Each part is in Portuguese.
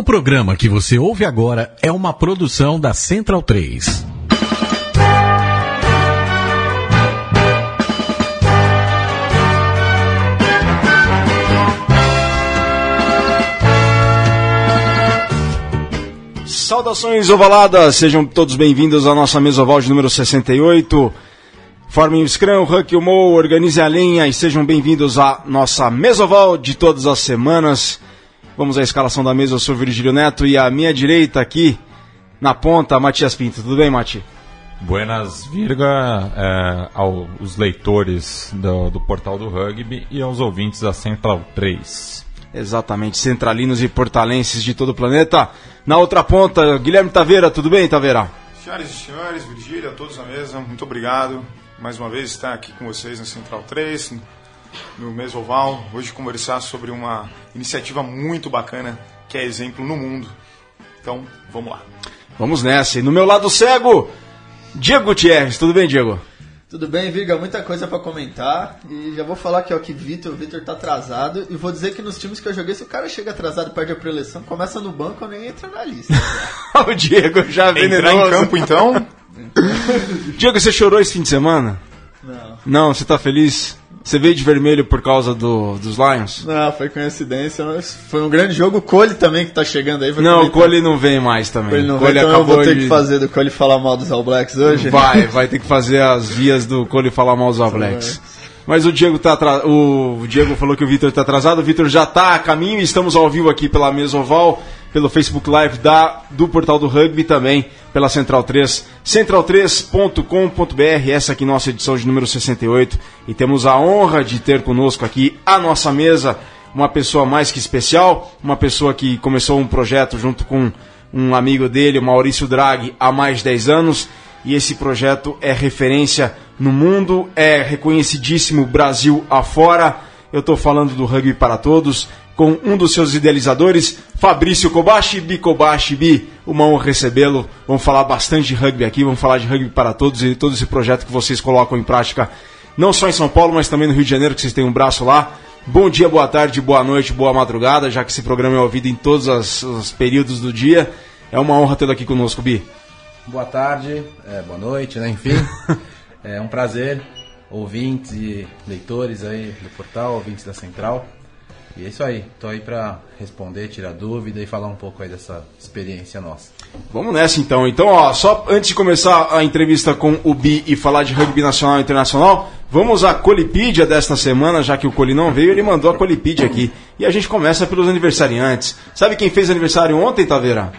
O programa que você ouve agora é uma produção da Central 3. Saudações ovaladas, sejam todos bem-vindos à nossa mesa oval de número 68. Formem o Scrum, o Huck o Mo, organize a linha e sejam bem-vindos à nossa mesa oval de todas as semanas. Vamos à escalação da mesa, eu sou Virgílio Neto e à minha direita aqui, na ponta, Matias Pinto. Tudo bem, Mati? Buenas virga é, aos leitores do, do portal do rugby e aos ouvintes da Central 3. Exatamente, centralinos e portalenses de todo o planeta. Na outra ponta, Guilherme Taveira, tudo bem, Taveira? Senhoras e senhores, Virgília, a todos na mesa, muito obrigado mais uma vez estar aqui com vocês na Central 3, no mês oval, hoje conversar sobre uma iniciativa muito bacana que é exemplo no mundo. Então, vamos lá. Vamos nessa. E no meu lado cego, Diego Gutierrez. Tudo bem, Diego? Tudo bem, Viga? Muita coisa para comentar. E já vou falar aqui, ó, que Vitor, Vitor tá atrasado. E vou dizer que nos times que eu joguei, se o cara chega atrasado e perde a preleção, começa no banco, eu nem entro na lista. o Diego já Entrar em campo, então? Diego, você chorou esse fim de semana? Não. Não, você tá feliz? Você veio de vermelho por causa do, dos Lions? Não, foi coincidência, mas foi um grande jogo. O Cole também que tá chegando aí. Não, o Cole não vem mais também. Ele não Cole vem, então eu vou ter de... que fazer do Cole falar mal dos All Blacks hoje. Vai, vai ter que fazer as vias do Cole falar mal dos All Blacks. Mas o Diego tá atra... o Diego falou que o Vitor tá atrasado, o Vitor já tá a caminho e estamos ao vivo aqui pela mesa oval, pelo Facebook Live da do Portal do Rugby também pela Central 3, central3.com.br, essa aqui nossa edição de número 68, e temos a honra de ter conosco aqui a nossa mesa uma pessoa mais que especial, uma pessoa que começou um projeto junto com um amigo dele, o Maurício Draghi, há mais de 10 anos, e esse projeto é referência no mundo, é reconhecidíssimo Brasil afora. Eu estou falando do Rugby para Todos, com um dos seus idealizadores, Fabrício Kobashi, Bikobashi Bi. Uma honra recebê-lo. Vamos falar bastante de rugby aqui, vamos falar de rugby para todos e todo esse projeto que vocês colocam em prática, não só em São Paulo, mas também no Rio de Janeiro, que vocês têm um braço lá. Bom dia, boa tarde, boa noite, boa madrugada, já que esse programa é ouvido em todos os, os períodos do dia. É uma honra tê-lo aqui conosco, Bi. Boa tarde, é, boa noite, né? Enfim, é um prazer, ouvintes e leitores aí do portal, ouvintes da Central. E é isso aí, tô aí para responder, tirar dúvida e falar um pouco aí dessa experiência nossa. Vamos nessa então. Então, ó, só antes de começar a entrevista com o Bi e falar de rugby nacional e internacional, vamos à Colipídia desta semana, já que o Coli não veio, ele mandou a Colipídia aqui. E a gente começa pelos aniversariantes. Sabe quem fez aniversário ontem, Taveira?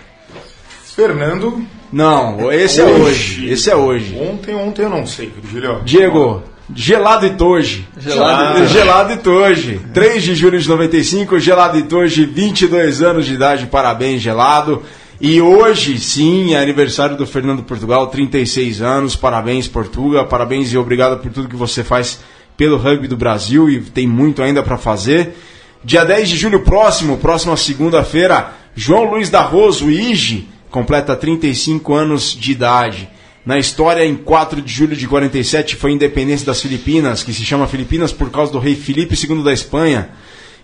Fernando. Não, esse hoje. é hoje. Esse é hoje. Ontem, ontem eu não sei, Virgílio. Diego, Gelado e Toji. Gelado, gelado e Toji. 3 de julho de 95, Gelado e Toji, 22 anos de idade, parabéns, Gelado. E hoje, sim, é aniversário do Fernando Portugal, 36 anos, parabéns, Portugal, parabéns e obrigado por tudo que você faz pelo rugby do Brasil e tem muito ainda para fazer. Dia 10 de julho próximo, próxima segunda-feira, João Luiz da Rosa, o Ige, completa 35 anos de idade. Na história, em 4 de julho de 47, foi a independência das Filipinas, que se chama Filipinas por causa do rei Filipe II da Espanha.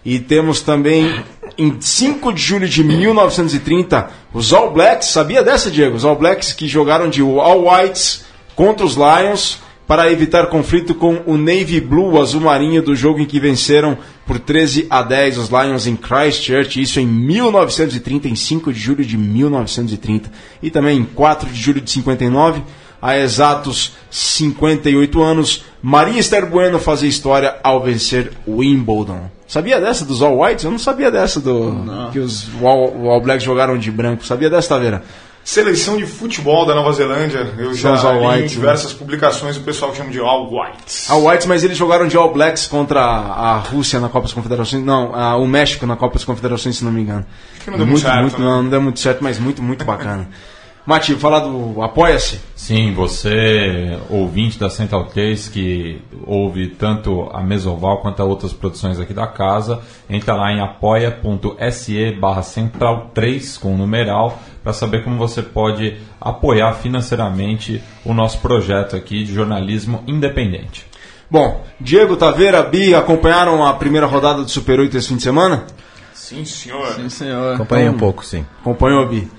E temos também, em 5 de julho de 1930, os All Blacks, sabia dessa, Diego? Os All Blacks que jogaram de All Whites contra os Lions para evitar conflito com o Navy Blue, azul marinho, do jogo em que venceram por 13 a 10 os Lions em Christchurch, isso em 1930, em 5 de julho de 1930. E também em 4 de julho de 59, há exatos 58 anos, Maria Esther Bueno fazia história ao vencer Wimbledon. Sabia dessa dos All Whites? Eu não sabia dessa do não. que os All, All Blacks jogaram de branco. Sabia dessa, Taveira? Seleção de futebol da Nova Zelândia. Eu já li Whites, em diversas né? publicações o pessoal chama de All Whites. All Whites, mas eles jogaram de All Blacks contra a Rússia na Copa das Confederações. Não, a, o México na Copa das Confederações, se não me engano. Que não deu muito, muito certo. Muito, né? não, não deu muito certo, mas muito, muito bacana. Mati, falar do Apoia-se? Sim, você, ouvinte da Central 3, que ouve tanto a Mesoval quanto a outras produções aqui da casa, entra lá em apoia.se barra central 3 com o numeral para saber como você pode apoiar financeiramente o nosso projeto aqui de jornalismo independente. Bom, Diego Taveira, Bi, acompanharam a primeira rodada do Super 8 esse fim de semana? Sim, senhor. Sim, senhor. Acompanhei um pouco, sim. Acompanhou, Bi?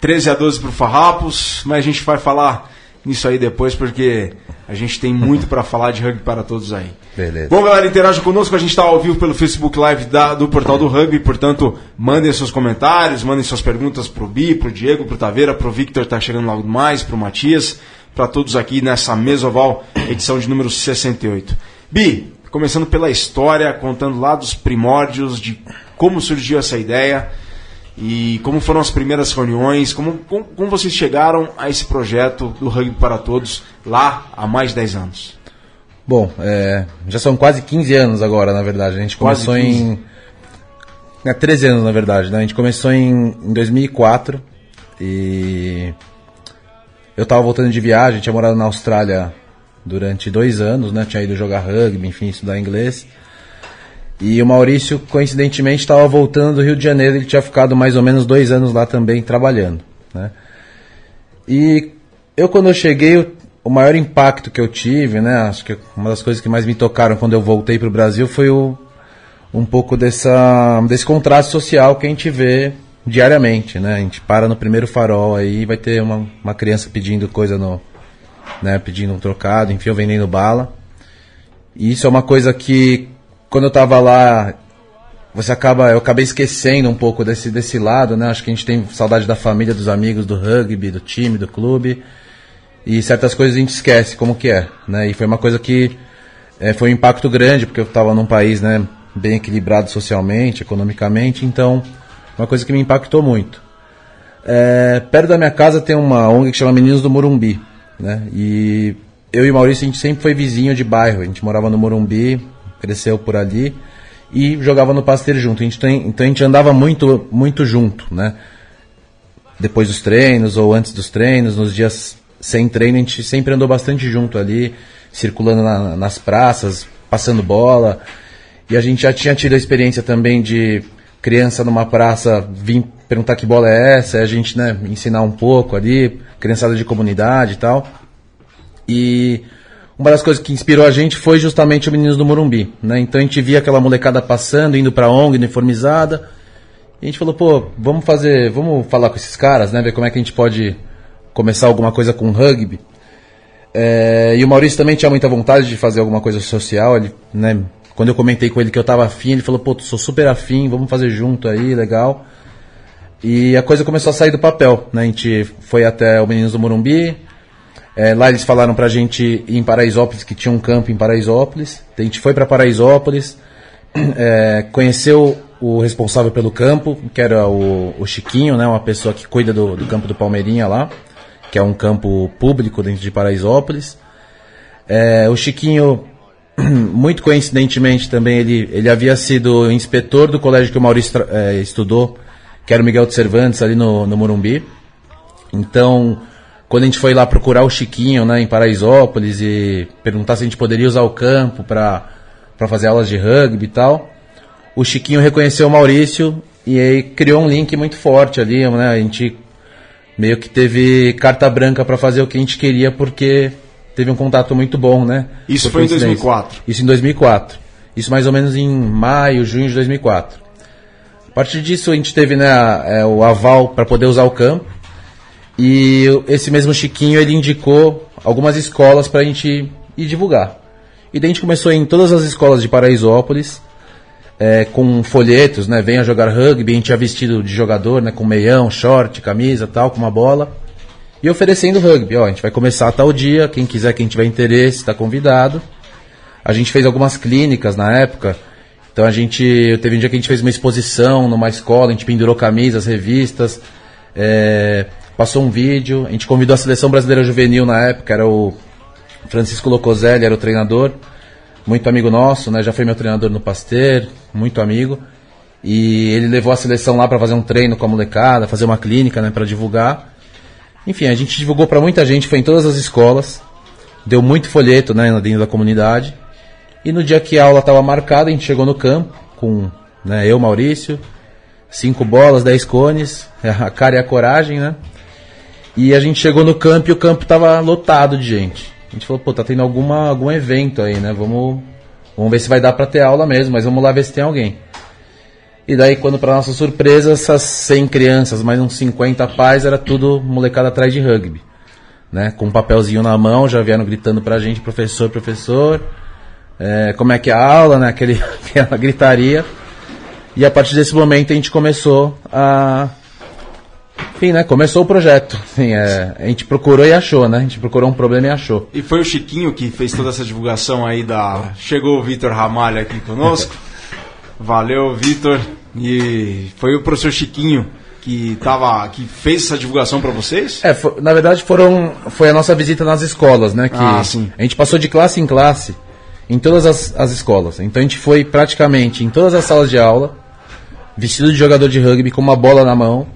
13 a 12 pro Farrapos, mas a gente vai falar nisso aí depois, porque a gente tem muito para falar de rugby para todos aí. Beleza. Bom, galera, interaja conosco. A gente está ao vivo pelo Facebook Live da- do Portal do Rugby, portanto, mandem seus comentários, mandem suas perguntas pro Bi, pro Diego, pro Taveira, pro Victor, tá chegando logo mais, pro Matias, para todos aqui nessa Mesoval, edição de número 68. Bi, começando pela história, contando lá dos primórdios de como surgiu essa ideia e como foram as primeiras reuniões, como, como, como vocês chegaram a esse projeto do Rugby para Todos lá há mais de 10 anos. Bom, é, já são quase 15 anos agora, na verdade. A gente Quase começou 15. em. É, 13 anos, na verdade. Né? A gente começou em, em 2004 e. Eu tava voltando de viagem, tinha morado na Austrália durante dois anos, né? Tinha ido jogar rugby, enfim, estudar inglês. E o Maurício, coincidentemente, estava voltando do Rio de Janeiro, ele tinha ficado mais ou menos dois anos lá também trabalhando, né? E eu quando eu cheguei, o maior impacto que eu tive, né? Acho que uma das coisas que mais me tocaram quando eu voltei para o Brasil foi o, um pouco dessa, desse contraste social que a gente vê diariamente, né? A gente para no primeiro farol aí vai ter uma, uma criança pedindo coisa no, né? Pedindo um trocado, enfim, vendendo bala. E isso é uma coisa que quando eu tava lá, você acaba, eu acabei esquecendo um pouco desse desse lado, né? Acho que a gente tem saudade da família, dos amigos, do rugby, do time, do clube. E certas coisas a gente esquece como que é, né? E foi uma coisa que eh, foi um impacto grande, porque eu estava num país, né, bem equilibrado socialmente, economicamente, então uma coisa que me impactou muito. É, perto da minha casa tem uma ONG que chama Meninos do Morumbi, né? E eu e o Maurício a gente sempre foi vizinho de bairro, a gente morava no Morumbi, cresceu por ali e jogava no Pasteiro junto. A gente tem, então a gente andava muito muito junto, né? Depois dos treinos ou antes dos treinos, nos dias sem treino, a gente sempre andou bastante junto ali, circulando na- nas praças, passando bola. E a gente já tinha tido a experiência também de criança numa praça vir perguntar que bola é essa, a gente né, ensinar um pouco ali, criançada de comunidade e tal. E uma das coisas que inspirou a gente foi justamente o Meninos do Morumbi, né? Então a gente via aquela molecada passando, indo pra ONG, uniformizada. E a gente falou, pô, vamos fazer, vamos falar com esses caras, né? Ver como é que a gente pode começar alguma coisa com rugby. É, e o Maurício também tinha muita vontade de fazer alguma coisa social, ele, né? Quando eu comentei com ele que eu tava afim, ele falou, pô, sou super afim, vamos fazer junto aí, legal. E a coisa começou a sair do papel, né? A gente foi até o Meninos do Morumbi, é, lá eles falaram pra gente ir em Paraisópolis, que tinha um campo em Paraisópolis. A gente foi pra Paraisópolis, é, conheceu o responsável pelo campo, que era o, o Chiquinho, né, uma pessoa que cuida do, do campo do Palmeirinha lá, que é um campo público dentro de Paraisópolis. É, o Chiquinho, muito coincidentemente também, ele, ele havia sido inspetor do colégio que o Maurício é, estudou, que era o Miguel de Cervantes, ali no, no Morumbi. Então, quando a gente foi lá procurar o Chiquinho, né, em Paraisópolis e perguntar se a gente poderia usar o campo para para fazer aulas de rugby e tal, o Chiquinho reconheceu o Maurício e aí criou um link muito forte ali, né? A gente meio que teve carta branca para fazer o que a gente queria porque teve um contato muito bom, né? Isso Por foi em coincidência. 2004. Isso em 2004. Isso mais ou menos em maio, junho de 2004. A partir disso a gente teve né, a- é, o aval para poder usar o campo. E esse mesmo Chiquinho ele indicou algumas escolas para a gente ir divulgar. E daí a gente começou em todas as escolas de Paraisópolis, é, com folhetos, né? Venha jogar rugby, a gente ia vestido de jogador, né? Com meião, short, camisa tal, com uma bola. E oferecendo rugby, ó, a gente vai começar a tal dia, quem quiser, quem tiver interesse, está convidado. A gente fez algumas clínicas na época. Então a gente. Teve um dia que a gente fez uma exposição numa escola, a gente pendurou camisas, revistas, é, passou um vídeo, a gente convidou a seleção brasileira juvenil na época, era o Francisco Locoselli, era o treinador, muito amigo nosso, né? Já foi meu treinador no Pasteur, muito amigo. E ele levou a seleção lá para fazer um treino com a molecada, fazer uma clínica, né, para divulgar. Enfim, a gente divulgou para muita gente, foi em todas as escolas, deu muito folheto, né, dentro da comunidade. E no dia que a aula estava marcada, a gente chegou no campo com né, eu, Maurício, cinco bolas, dez cones, a cara e a coragem, né? E a gente chegou no campo e o campo estava lotado de gente. A gente falou, pô, tá tendo alguma, algum evento aí, né? Vamos, vamos ver se vai dar para ter aula mesmo, mas vamos lá ver se tem alguém. E daí, quando para nossa surpresa, essas 100 crianças, mais uns 50 pais, era tudo molecada atrás de rugby. Né? Com um papelzinho na mão, já vieram gritando pra gente, professor, professor, é, como é que é a aula, né? Aquele, aquela gritaria. E a partir desse momento a gente começou a. Enfim, né? Começou o projeto. Assim, é, a gente procurou e achou, né? A gente procurou um problema e achou. E foi o Chiquinho que fez toda essa divulgação aí da. Chegou o Vitor Ramalho aqui conosco. Valeu, Vitor. E foi o professor Chiquinho que tava, que fez essa divulgação para vocês? É, na verdade foram, foi a nossa visita nas escolas, né? Que Ah, sim. A gente passou de classe em classe em todas as, as escolas. Então a gente foi praticamente em todas as salas de aula, vestido de jogador de rugby com uma bola na mão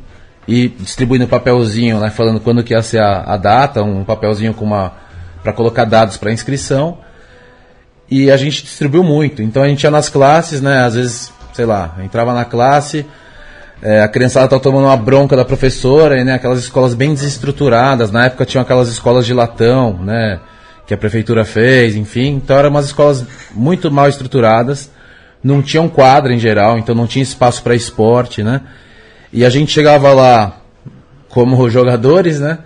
e distribuindo papelzinho, né? Falando quando que ia ser a, a data, um papelzinho com uma para colocar dados para inscrição. E a gente distribuiu muito. Então a gente ia nas classes, né? Às vezes, sei lá, entrava na classe, é, a criançada tá tomando uma bronca da professora, e, né? Aquelas escolas bem desestruturadas. Na época tinham aquelas escolas de latão, né? Que a prefeitura fez, enfim. Então eram umas escolas muito mal estruturadas. Não tinham quadra em geral, então não tinha espaço para esporte, né? E a gente chegava lá como jogadores, né?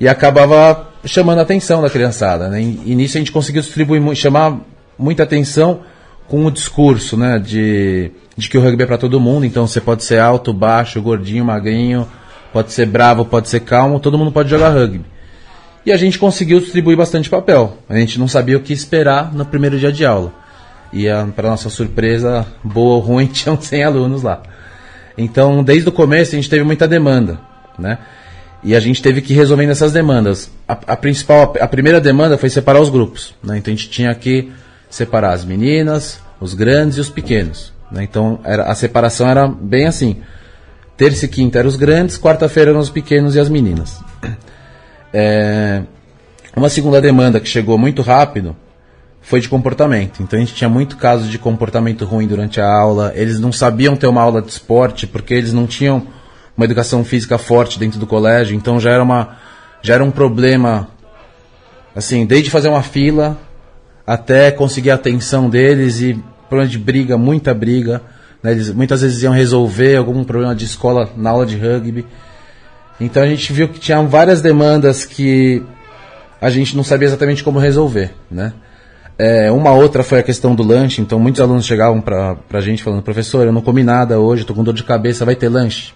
E acabava chamando a atenção da criançada, né? E, nisso a gente conseguiu distribuir, chamar muita atenção com o discurso, né? De, de que o rugby é para todo mundo, então você pode ser alto, baixo, gordinho, magrinho, pode ser bravo, pode ser calmo, todo mundo pode jogar rugby. E a gente conseguiu distribuir bastante papel. A gente não sabia o que esperar no primeiro dia de aula. E para nossa surpresa, boa ou ruim, tinham 100 alunos lá. Então, desde o começo, a gente teve muita demanda, né? E a gente teve que ir resolvendo essas demandas. A, a principal, a primeira demanda foi separar os grupos, né? Então a gente tinha que separar as meninas, os grandes e os pequenos. Né? Então era, a separação era bem assim. Terça e quinta eram os grandes, quarta-feira eram os pequenos e as meninas. É, uma segunda demanda que chegou muito rápido foi de comportamento. Então a gente tinha muito caso de comportamento ruim durante a aula. Eles não sabiam ter uma aula de esporte porque eles não tinham uma educação física forte dentro do colégio. Então já era uma já era um problema assim, desde fazer uma fila até conseguir a atenção deles e problema de briga, muita briga. né? Eles muitas vezes iam resolver algum problema de escola na aula de rugby. Então a gente viu que tinha várias demandas que a gente não sabia exatamente como resolver, né? É, uma outra foi a questão do lanche, então muitos alunos chegavam pra, pra gente falando, professor, eu não comi nada hoje, tô com dor de cabeça, vai ter lanche?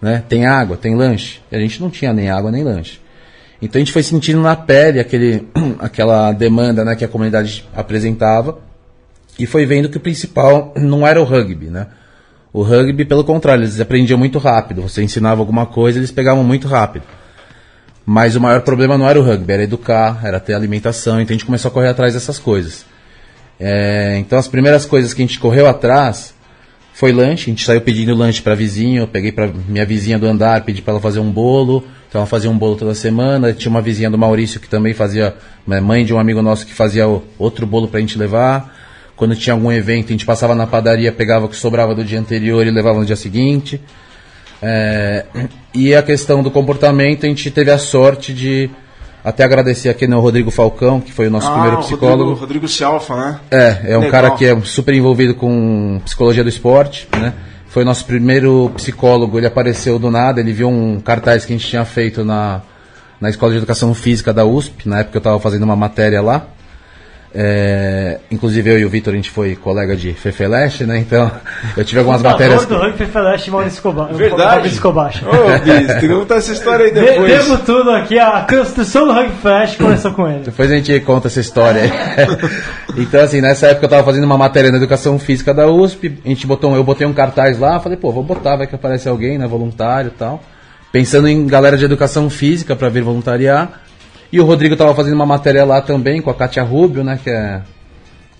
Né? Tem água, tem lanche? E a gente não tinha nem água nem lanche. Então a gente foi sentindo na pele aquele, aquela demanda né, que a comunidade apresentava e foi vendo que o principal não era o rugby, né? O rugby, pelo contrário, eles aprendiam muito rápido. Você ensinava alguma coisa, eles pegavam muito rápido. Mas o maior problema não era o rugby, era educar, era ter alimentação. Então a gente começou a correr atrás dessas coisas. É, então as primeiras coisas que a gente correu atrás foi lanche. A gente saiu pedindo lanche para vizinho. Eu peguei para minha vizinha do andar, pedi para ela fazer um bolo. Então ela fazia um bolo toda semana. Tinha uma vizinha do Maurício que também fazia, né, mãe de um amigo nosso que fazia outro bolo para a gente levar. Quando tinha algum evento, a gente passava na padaria, pegava o que sobrava do dia anterior e levava no dia seguinte. É, e a questão do comportamento, a gente teve a sorte de até agradecer aqui no Rodrigo Falcão, que foi o nosso primeiro o psicólogo. Rodrigo, Rodrigo Cialfa, né? É, é um Legal. cara que é super envolvido com psicologia do esporte, né? Foi o nosso primeiro psicólogo, ele apareceu do nada, ele viu um cartaz que a gente tinha feito na, na Escola de Educação Física da USP, na época eu estava fazendo uma matéria lá. É, inclusive eu e o Vitor, a gente foi colega de Fefeleste, né? Então eu tive algumas matérias... do Rugby Flash Maurício Escobar. Verdade. Maurício Escobar. Ô, Bis, tem que contar essa história aí De- depois. Devo tudo aqui, a construção do Rugby Flash começou com ele. Depois a gente conta essa história aí. então, assim, nessa época eu tava fazendo uma matéria na educação física da USP, a gente botou, eu botei um cartaz lá, falei, pô, vou botar, vai que aparece alguém, né, voluntário e tal. Pensando em galera de educação física para vir voluntariar. E o Rodrigo tava fazendo uma matéria lá também com a Kátia Rubio, né, que é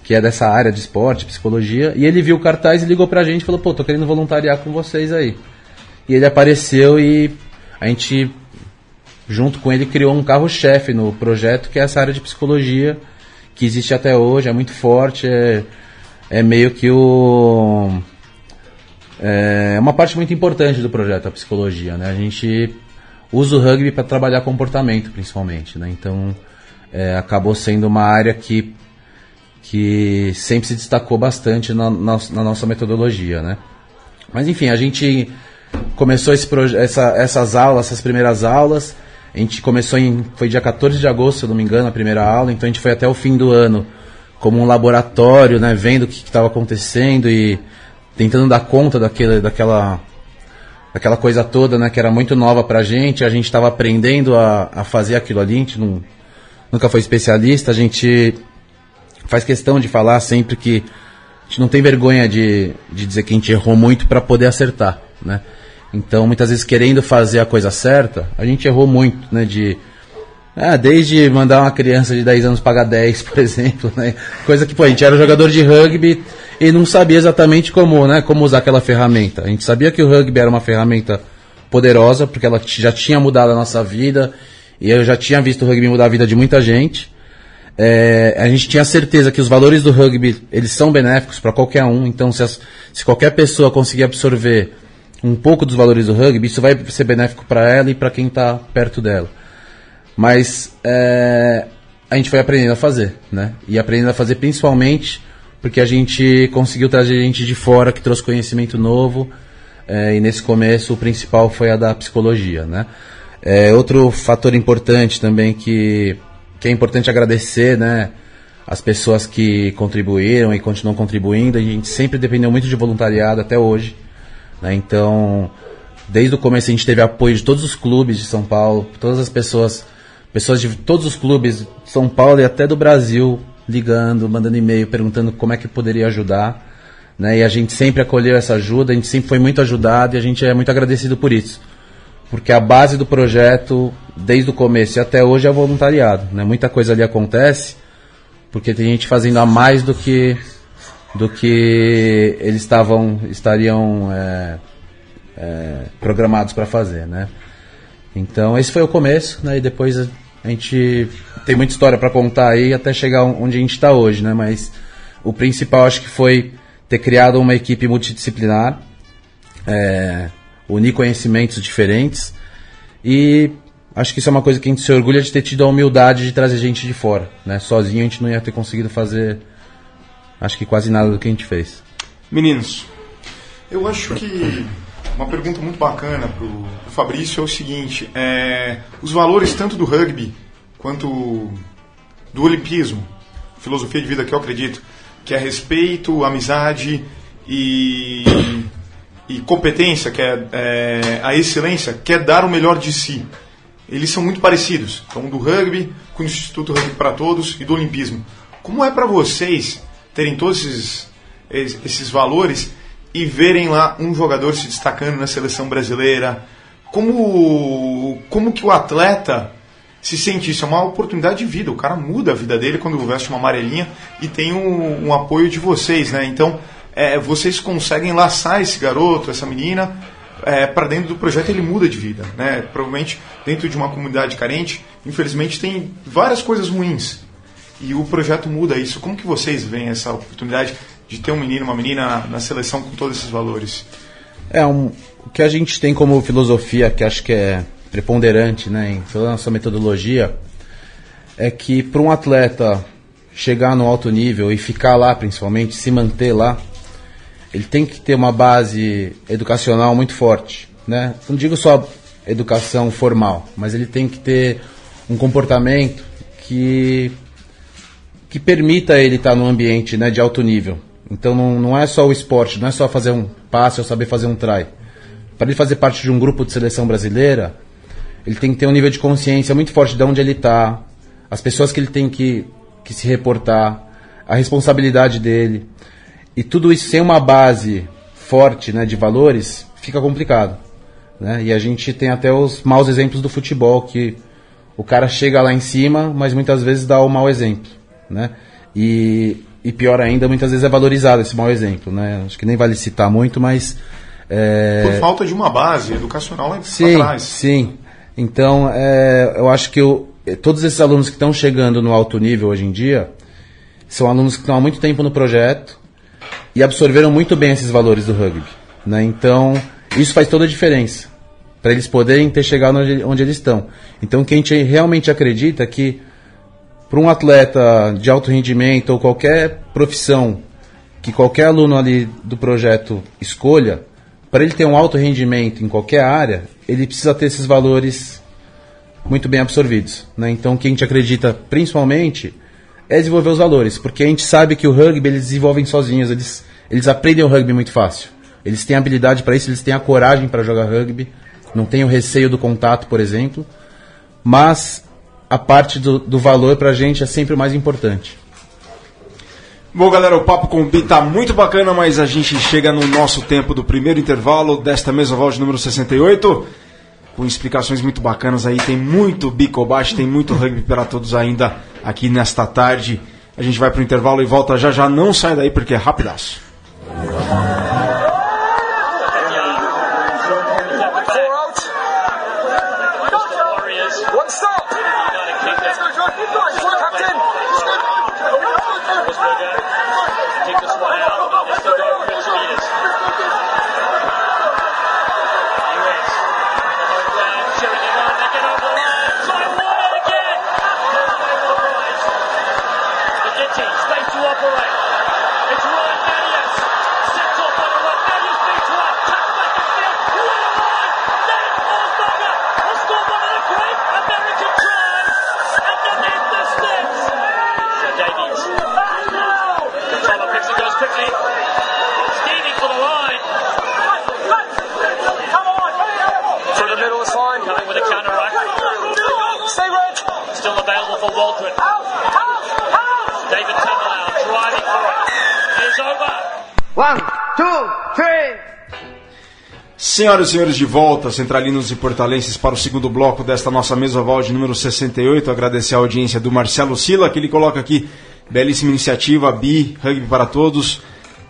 que é dessa área de esporte, psicologia, e ele viu o cartaz e ligou pra gente e falou, pô, tô querendo voluntariar com vocês aí. E ele apareceu e a gente junto com ele criou um carro-chefe no projeto, que é essa área de psicologia, que existe até hoje, é muito forte, é, é meio que o. É uma parte muito importante do projeto, a psicologia. Né? A gente usa o rugby para trabalhar comportamento, principalmente. Né? Então, é, acabou sendo uma área que, que sempre se destacou bastante na, na, na nossa metodologia. Né? Mas enfim, a gente começou essa, essas aulas, essas primeiras aulas. A gente começou em. Foi dia 14 de agosto, se não me engano, a primeira aula. Então a gente foi até o fim do ano como um laboratório, né? Vendo o que estava acontecendo e tentando dar conta daquele, daquela, daquela coisa toda, né? Que era muito nova pra gente. A gente estava aprendendo a, a fazer aquilo ali. A gente não, nunca foi especialista. A gente faz questão de falar sempre que a gente não tem vergonha de, de dizer que a gente errou muito para poder acertar, né? Então, muitas vezes querendo fazer a coisa certa, a gente errou muito, né? De ah, desde mandar uma criança de 10 anos pagar 10, por exemplo, né? Coisa que, pô, a gente era jogador de rugby e não sabia exatamente como, né, como usar aquela ferramenta. A gente sabia que o rugby era uma ferramenta poderosa, porque ela já tinha mudado a nossa vida, e eu já tinha visto o rugby mudar a vida de muita gente. É, a gente tinha certeza que os valores do rugby eles são benéficos para qualquer um. Então, se, as- se qualquer pessoa conseguir absorver um pouco dos valores do rugby, isso vai ser benéfico para ela e para quem está perto dela. Mas é, a gente foi aprendendo a fazer, né? E aprendendo a fazer principalmente porque a gente conseguiu trazer gente de fora que trouxe conhecimento novo. é, e nesse começo o principal foi a da psicologia, né? É, outro fator importante também que, que é importante agradecer, né? As pessoas que contribuíram e continuam contribuindo. A gente sempre dependeu muito de voluntariado até hoje. Né? Então, desde o começo a gente teve apoio de todos os clubes de São Paulo, todas as pessoas, pessoas de todos os clubes de São Paulo e até do Brasil ligando, mandando e-mail, perguntando como é que poderia ajudar. Né? E a gente sempre acolheu essa ajuda, a gente sempre foi muito ajudado e a gente é muito agradecido por isso. Porque a base do projeto, desde o começo e até hoje, é o voluntariado. Né? Muita coisa ali acontece porque tem gente fazendo a mais do que do que eles estavam estariam é, é, programados para fazer, né? Então esse foi o começo, né? E depois a gente tem muita história para contar aí até chegar onde a gente está hoje, né? Mas o principal acho que foi ter criado uma equipe multidisciplinar, é, unir conhecimentos diferentes e acho que isso é uma coisa que a gente se orgulha de ter tido a humildade de trazer gente de fora, né? Sozinho a gente não ia ter conseguido fazer, acho que quase nada do que a gente fez. Meninos, Eu acho que uma pergunta muito bacana para o Fabrício é o seguinte: é, os valores tanto do rugby quanto do olimpismo, filosofia de vida que eu acredito, que é respeito, amizade e, e competência, que é, é, a excelência, que é dar o melhor de si. Eles são muito parecidos. Então, do rugby com o Instituto Rugby para Todos e do olimpismo. Como é para vocês terem todos esses, esses valores e verem lá um jogador se destacando na seleção brasileira? Como, como que o atleta se sente isso? É uma oportunidade de vida. O cara muda a vida dele quando veste uma amarelinha e tem um, um apoio de vocês, né? Então, é, vocês conseguem laçar esse garoto, essa menina, é, para dentro do projeto ele muda de vida, né? Provavelmente dentro de uma comunidade carente, infelizmente tem várias coisas ruins e o projeto muda isso. Como que vocês veem essa oportunidade de ter um menino, uma menina na seleção com todos esses valores? É, um, o que a gente tem como filosofia, que acho que é preponderante né, em toda a nossa metodologia, é que para um atleta chegar no alto nível e ficar lá, principalmente, se manter lá, ele tem que ter uma base educacional muito forte. Né? Não digo só educação formal, mas ele tem que ter um comportamento que, que permita ele estar num ambiente né, de alto nível. Então não, não é só o esporte, não é só fazer um passe ou saber fazer um try. Para ele fazer parte de um grupo de seleção brasileira, ele tem que ter um nível de consciência muito forte de onde ele está, as pessoas que ele tem que, que se reportar, a responsabilidade dele. E tudo isso sem uma base forte né, de valores, fica complicado. Né? E a gente tem até os maus exemplos do futebol, que o cara chega lá em cima, mas muitas vezes dá o mau exemplo. Né? E, e pior ainda, muitas vezes é valorizado esse mau exemplo. Né? Acho que nem vale citar muito, mas. É... Por falta de uma base educacional lá sim, atrás. Sim, então é, eu acho que eu, todos esses alunos que estão chegando no alto nível hoje em dia são alunos que estão há muito tempo no projeto e absorveram muito bem esses valores do rugby. Né? Então, isso faz toda a diferença para eles poderem ter chegado onde, onde eles estão. Então, quem realmente acredita que para um atleta de alto rendimento ou qualquer profissão que qualquer aluno ali do projeto escolha, para ele ter um alto rendimento em qualquer área, ele precisa ter esses valores muito bem absorvidos. Né? Então, o que a gente acredita principalmente é desenvolver os valores, porque a gente sabe que o rugby eles desenvolvem sozinhos, eles, eles aprendem o rugby muito fácil. Eles têm habilidade para isso, eles têm a coragem para jogar rugby, não tem o receio do contato, por exemplo, mas a parte do, do valor para a gente é sempre o mais importante. Bom, galera, o papo com o Bi tá muito bacana, mas a gente chega no nosso tempo do primeiro intervalo desta mesa de número 68, com explicações muito bacanas aí. Tem muito bicobaixo, tem muito rugby para todos ainda aqui nesta tarde. A gente vai pro intervalo e volta já já. Não sai daí porque é rapidaço. Senhoras e senhores, de volta, centralinos e portalenses, para o segundo bloco desta nossa mesa oval de número 68. Agradecer a audiência do Marcelo Sila, que ele coloca aqui, belíssima iniciativa, BI, Rugby para Todos.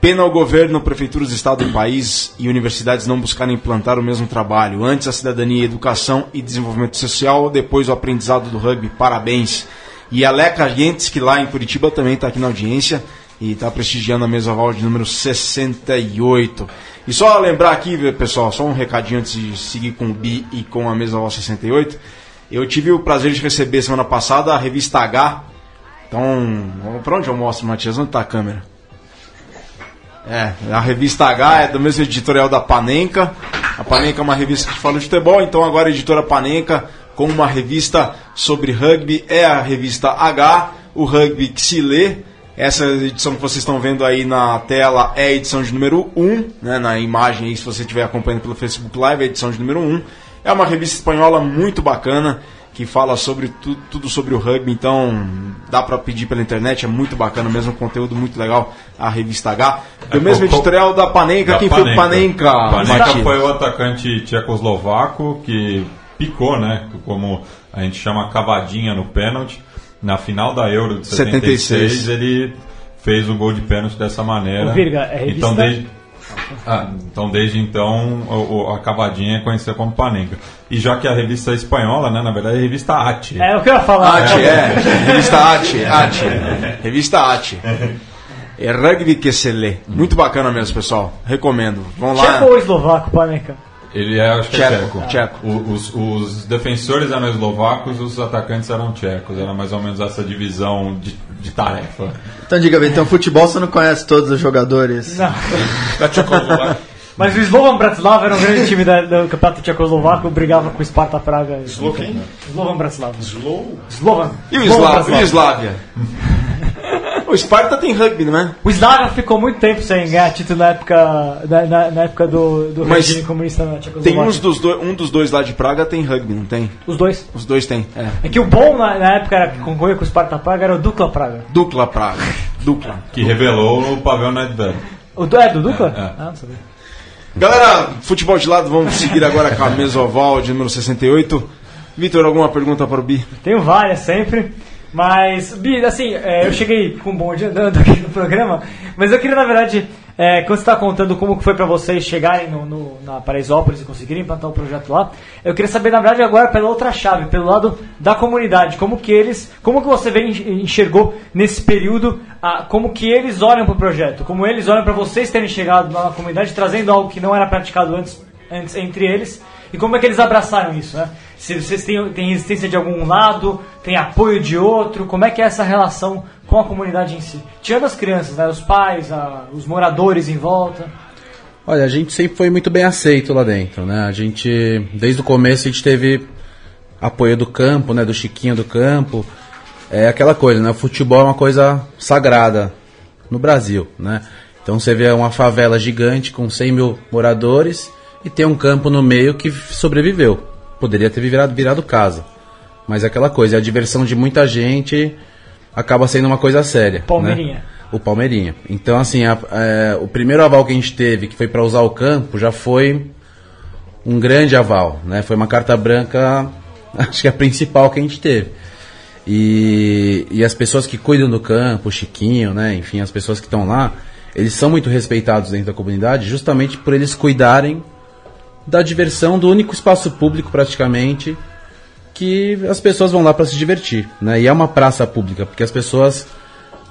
Pena ao governo, prefeituras, estado e país e universidades não buscarem implantar o mesmo trabalho. Antes a cidadania, educação e desenvolvimento social, depois o aprendizado do rugby. Parabéns. E a Leca Yentes, que lá em Curitiba também está aqui na audiência e está prestigiando a mesa oval de número 68. E só lembrar aqui, pessoal, só um recadinho antes de seguir com o Bi e com a mesa oval 68. Eu tive o prazer de receber semana passada a revista H. Então, para onde eu mostro, Matias? Onde está a câmera? É, a revista H é do mesmo editorial da Panenka. A Panenka é uma revista que fala de futebol, então agora a editora Panenka, com uma revista sobre rugby, é a revista H, o rugby que se lê. Essa edição que vocês estão vendo aí na tela é a edição de número 1, né, na imagem aí, se você estiver acompanhando pelo Facebook Live, é a edição de número 1. É uma revista espanhola muito bacana, que fala sobre tu, tudo sobre o rugby, então dá para pedir pela internet, é muito bacana mesmo, conteúdo muito legal, a revista H. Do é, mesmo editorial da Panenka, da quem Panenka. foi o Panenka? Panenka foi o atacante tchecoslovaco que picou, né, como a gente chama cavadinha no pênalti na final da Euro de 76, 76. ele fez o gol de pênalti dessa maneira. Virga, é revista... Então desde, ah, então desde então o, o, a cavadinha é conhecida como Panenka. E já que a revista é espanhola, né, na verdade é a revista Ati. É o que eu ia falar. Ati, é. revista Ati, Ati. Revista Ati. É rugby que se lê. Muito bacana mesmo, pessoal. Recomendo. Vamos lá. Tcheco ou eslovaco, Panenka? Ele é, acho que tcheco, é tcheco. O, os, os, defensores eram eslovacos, os atacantes eram tchecos. Era mais ou menos essa divisão de, de tarefa. Então diga bem, então futebol você não conhece todos os jogadores? Não. da Tchecoslováquia. Mas o Slovan Bratislava era um grande time da, do campeonato tchecoslovaco, brigava com o Sparta Praga. Slovan? Slovan Bratislava. Slow? Slovan. E o Islávia? O Sparta tem rugby, não é? O Slavia ficou muito tempo sem ganhar título na época, na, na, na época do, do Mas regime comunista na Tem uns dos dois, um dos dois lá de Praga tem rugby, não tem? Os dois? Os dois tem, é. É que o bom na, na época era que concorria com o Sparta Praga era o Dukla Praga. Dukla Praga. Dukla. Que revelou o Pavel Nedved. O do, é do Dukla? É, é. Ah, não sabia. Galera, futebol de lado, vamos seguir agora com a mesa oval de número 68. Vitor, alguma pergunta para o Bi? Tenho várias sempre. Mas, Bi, assim, é, eu cheguei com um bonde andando aqui no programa, mas eu queria, na verdade, é, quando você está contando como foi para vocês chegarem no, no, na Paraisópolis e conseguirem implantar o projeto lá, eu queria saber, na verdade, agora pela outra chave, pelo lado da comunidade, como que eles, como que você vem, enxergou nesse período, a, como que eles olham para o projeto, como eles olham para vocês terem chegado lá na comunidade, trazendo algo que não era praticado antes, antes entre eles, e como é que eles abraçaram isso, né? Se vocês têm, têm resistência de algum lado, tem apoio de outro, como é que é essa relação com a comunidade em si? Tirando as crianças, né? Os pais, a, os moradores em volta. Olha, a gente sempre foi muito bem aceito lá dentro, né? A gente, desde o começo, a gente teve apoio do campo, né? Do Chiquinho do campo. É aquela coisa, né? O futebol é uma coisa sagrada no Brasil, né? Então você vê uma favela gigante com 100 mil moradores e tem um campo no meio que sobreviveu. Poderia ter virado, virado casa. Mas é aquela coisa, a diversão de muita gente acaba sendo uma coisa séria. Palmeirinha. Né? O Palmeirinha. Então, assim, a, é, o primeiro aval que a gente teve, que foi para usar o campo, já foi um grande aval. Né? Foi uma carta branca, acho que a principal que a gente teve. E, e as pessoas que cuidam do campo, o Chiquinho, né? enfim, as pessoas que estão lá, eles são muito respeitados dentro da comunidade justamente por eles cuidarem da diversão do único espaço público praticamente que as pessoas vão lá para se divertir, né? E é uma praça pública porque as pessoas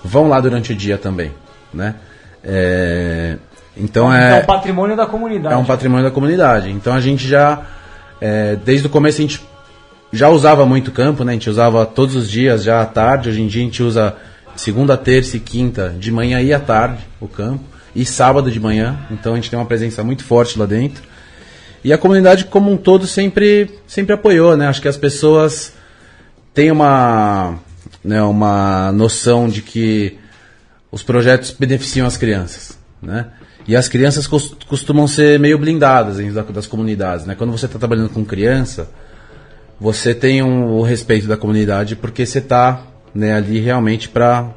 vão lá durante o dia também, né? É... Então é É um patrimônio da comunidade. é um patrimônio da comunidade. Então a gente já, é, desde o começo a gente já usava muito campo, né? A gente usava todos os dias, já à tarde. Hoje em dia a gente usa segunda, terça e quinta, de manhã e à tarde, o campo. E sábado de manhã. Então a gente tem uma presença muito forte lá dentro. E a comunidade como um todo sempre, sempre apoiou, né? Acho que as pessoas têm uma, né, uma noção de que os projetos beneficiam as crianças, né? E as crianças cos- costumam ser meio blindadas dentro da- das comunidades, né? Quando você está trabalhando com criança, você tem um, o respeito da comunidade porque você está né, ali realmente para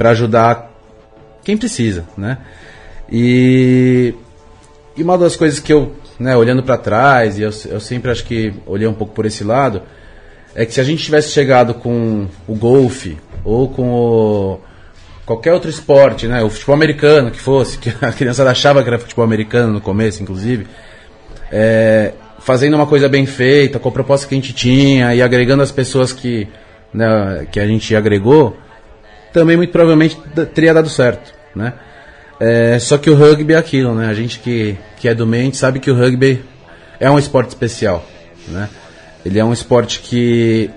ajudar quem precisa, né? E, e uma das coisas que eu, né, olhando para trás, e eu, eu sempre acho que olhei um pouco por esse lado, é que se a gente tivesse chegado com o golfe ou com o, qualquer outro esporte, né, o futebol americano que fosse, que a criançada achava que era futebol americano no começo, inclusive, é, fazendo uma coisa bem feita, com a proposta que a gente tinha e agregando as pessoas que, né, que a gente agregou, também muito provavelmente teria dado certo, né? É, só que o rugby é aquilo, né? A gente que, que é do gente sabe que o rugby é um esporte especial, né? Ele é um esporte que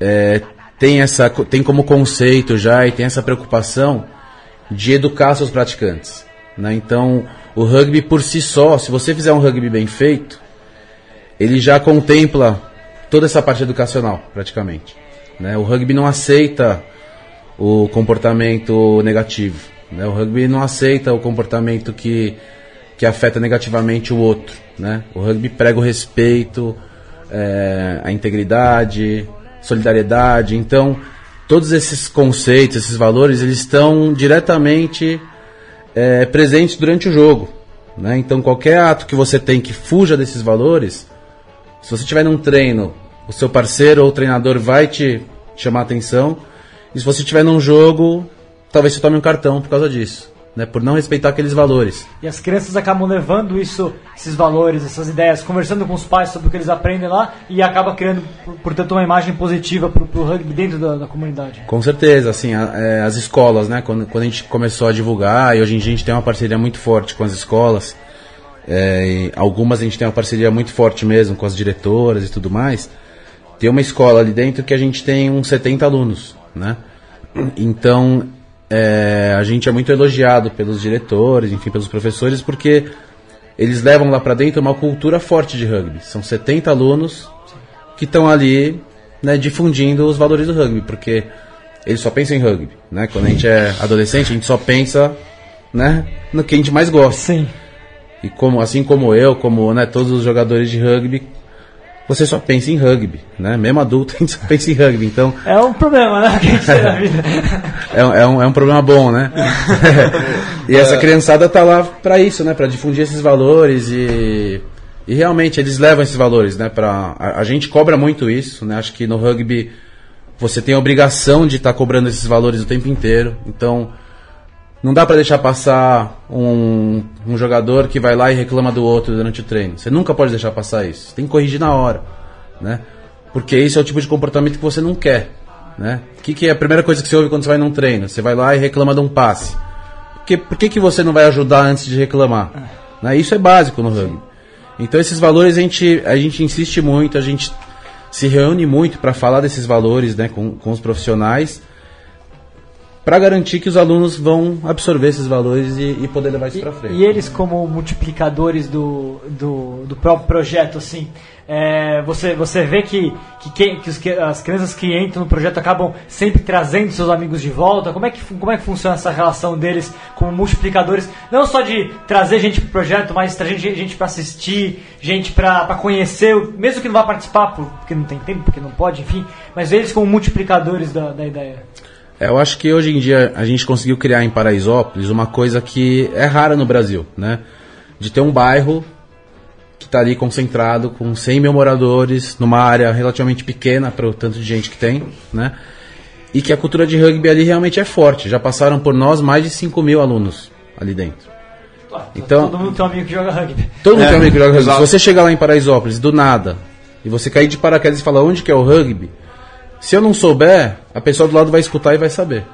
é, tem, essa, tem como conceito já e tem essa preocupação de educar seus praticantes. Né? Então, o rugby por si só, se você fizer um rugby bem feito, ele já contempla toda essa parte educacional, praticamente. Né? O rugby não aceita o comportamento negativo. Né? O rugby não aceita o comportamento que, que afeta negativamente o outro. Né? O rugby prega o respeito, é, a integridade, solidariedade. Então, todos esses conceitos, esses valores, eles estão diretamente é, presentes durante o jogo. Né? Então, qualquer ato que você tem que fuja desses valores, se você estiver num treino, o seu parceiro ou treinador vai te chamar atenção. E se você estiver num jogo, talvez você tome um cartão por causa disso. Né? Por não respeitar aqueles valores. E as crianças acabam levando isso, esses valores, essas ideias, conversando com os pais sobre o que eles aprendem lá e acaba criando, por- portanto, uma imagem positiva para o rugby dentro da, da comunidade. Com certeza, assim, a- é, as escolas, né? Quando, quando a gente começou a divulgar, e hoje em dia a gente tem uma parceria muito forte com as escolas, é, algumas a gente tem uma parceria muito forte mesmo com as diretoras e tudo mais. Tem uma escola ali dentro que a gente tem uns 70 alunos, né? Então, é, a gente é muito elogiado pelos diretores, enfim, pelos professores, porque eles levam lá pra dentro uma cultura forte de rugby. São 70 alunos que estão ali né, difundindo os valores do rugby, porque eles só pensam em rugby. Né? Quando a gente é adolescente, a gente só pensa né, no que a gente mais gosta. Sim. E como, assim como eu, como né, todos os jogadores de rugby, você só pensa em rugby. Né? Mesmo adulto, a gente só pensa em rugby. Então, É um problema, né? É, um- é um, é um problema bom, né? e essa criançada tá lá pra isso, né? Pra difundir esses valores e, e realmente eles levam esses valores, né? Pra, a, a gente cobra muito isso, né? Acho que no rugby você tem a obrigação de estar cobrando esses valores o tempo inteiro. Então, não dá pra deixar passar um, um jogador que vai lá e reclama do outro durante o treino. Você nunca pode deixar passar isso. Você tem que corrigir na hora, né? Porque esse é o tipo de comportamento que você não quer, né? O que, que é a primeira coisa que você ouve quando você vai num treino? Você vai lá e reclama de um passe. Por que, por que, que você não vai ajudar antes de reclamar? Né? Isso é básico no rugby. Então esses valores a gente, a gente insiste muito, a gente se reúne muito para falar desses valores né, com, com os profissionais para garantir que os alunos vão absorver esses valores e, e poder levar isso para frente. E eles como multiplicadores do, do, do próprio projeto, assim, é, você, você vê que, que, que, os, que, as crianças que entram no projeto acabam sempre trazendo seus amigos de volta. Como é que, como é que funciona essa relação deles como multiplicadores? Não só de trazer gente para o projeto, mas trazer gente, gente para assistir, gente para conhecer, mesmo que não vá participar porque não tem tempo, porque não pode, enfim, mas eles como multiplicadores da, da ideia. É, eu acho que hoje em dia a gente conseguiu criar em Paraisópolis uma coisa que é rara no Brasil, né? De ter um bairro que está ali concentrado com 100 mil moradores, numa área relativamente pequena para o tanto de gente que tem, né? E que a cultura de rugby ali realmente é forte. Já passaram por nós mais de 5 mil alunos ali dentro. Então, todo mundo tem um amigo que joga rugby. Todo mundo é, tem um amigo que joga rugby. Se você chegar lá em Paraisópolis do nada e você cair de paraquedas e falar onde que é o rugby, se eu não souber, a pessoa do lado vai escutar e vai saber.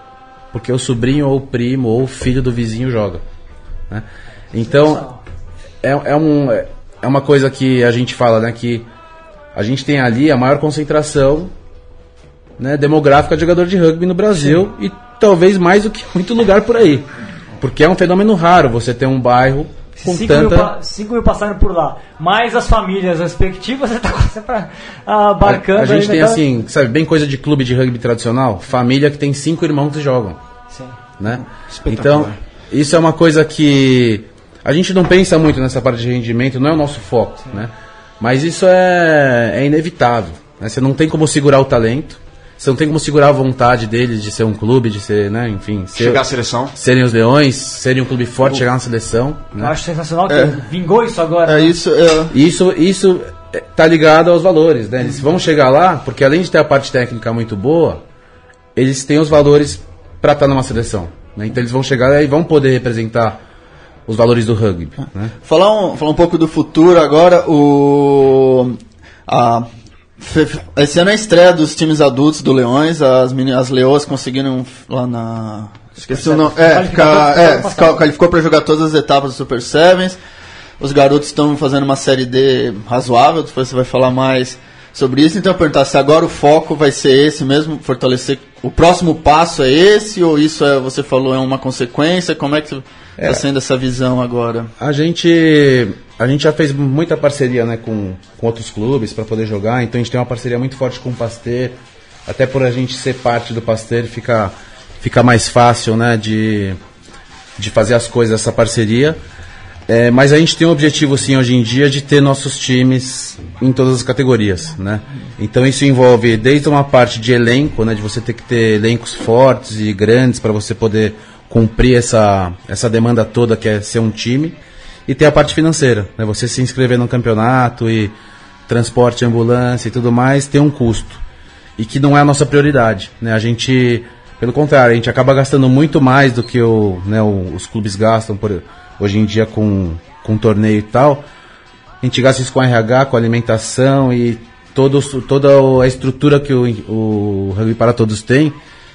Porque o sobrinho ou o primo ou o filho do vizinho joga. Né? Então, é, é, um, é uma coisa que a gente fala, né? Que a gente tem ali a maior concentração né, demográfica de jogador de rugby no Brasil Sim. e talvez mais do que muito lugar por aí. Porque é um fenômeno raro você ter um bairro com 5 tanta... mil, mil passaram por lá. Mais as famílias respectivas, você está quase abarcando. A, a gente tem tá... assim, sabe, bem coisa de clube de rugby tradicional, família que tem cinco irmãos que jogam. Sim. Né? Então, isso é uma coisa que a gente não pensa muito nessa parte de rendimento, não é o nosso foco, Sim. né? Mas isso é, é inevitável. Né? Você não tem como segurar o talento. Você não tem como segurar a vontade deles de ser um clube, de ser, né, enfim. Ser, chegar à seleção. Serem os leões, serem um clube forte, o... chegar na seleção. Né? Eu acho sensacional que é. vingou isso agora. É, né? isso, é... isso, isso tá ligado aos valores, né? Eles vão chegar lá, porque além de ter a parte técnica muito boa, eles têm os valores para estar tá numa seleção. Né? Então eles vão chegar e vão poder representar os valores do rugby. Né? Falar, um, falar um pouco do futuro agora, o, a esse ano é a estreia dos times adultos do Leões, as, meninas, as Leoas conseguiram lá na. Esqueci o nome. É, é qualificou para jogar todas as etapas do Super Sevens. Os garotos estão fazendo uma série D razoável, depois você vai falar mais sobre isso. Então, eu perguntar se agora o foco vai ser esse mesmo, fortalecer. O próximo passo é esse, ou isso é, você falou, é uma consequência? Como é que está é, sendo essa visão agora? A gente a gente já fez muita parceria né, com, com outros clubes para poder jogar, então a gente tem uma parceria muito forte com o Pasteur, até por a gente ser parte do Pasteur fica, fica mais fácil né, de, de fazer as coisas, essa parceria. É, mas a gente tem o objetivo, sim, hoje em dia, de ter nossos times em todas as categorias, né? Então isso envolve desde uma parte de elenco, né? De você ter que ter elencos fortes e grandes para você poder cumprir essa, essa demanda toda que é ser um time e tem a parte financeira, né? Você se inscrever no campeonato e transporte, ambulância e tudo mais tem um custo e que não é a nossa prioridade, né? A gente, pelo contrário, a gente acaba gastando muito mais do que o, né, os clubes gastam por, hoje em dia com, com torneio e tal. A gente gasta isso com RH, com alimentação e todo, toda a estrutura que o, o Rugby para Todos tem,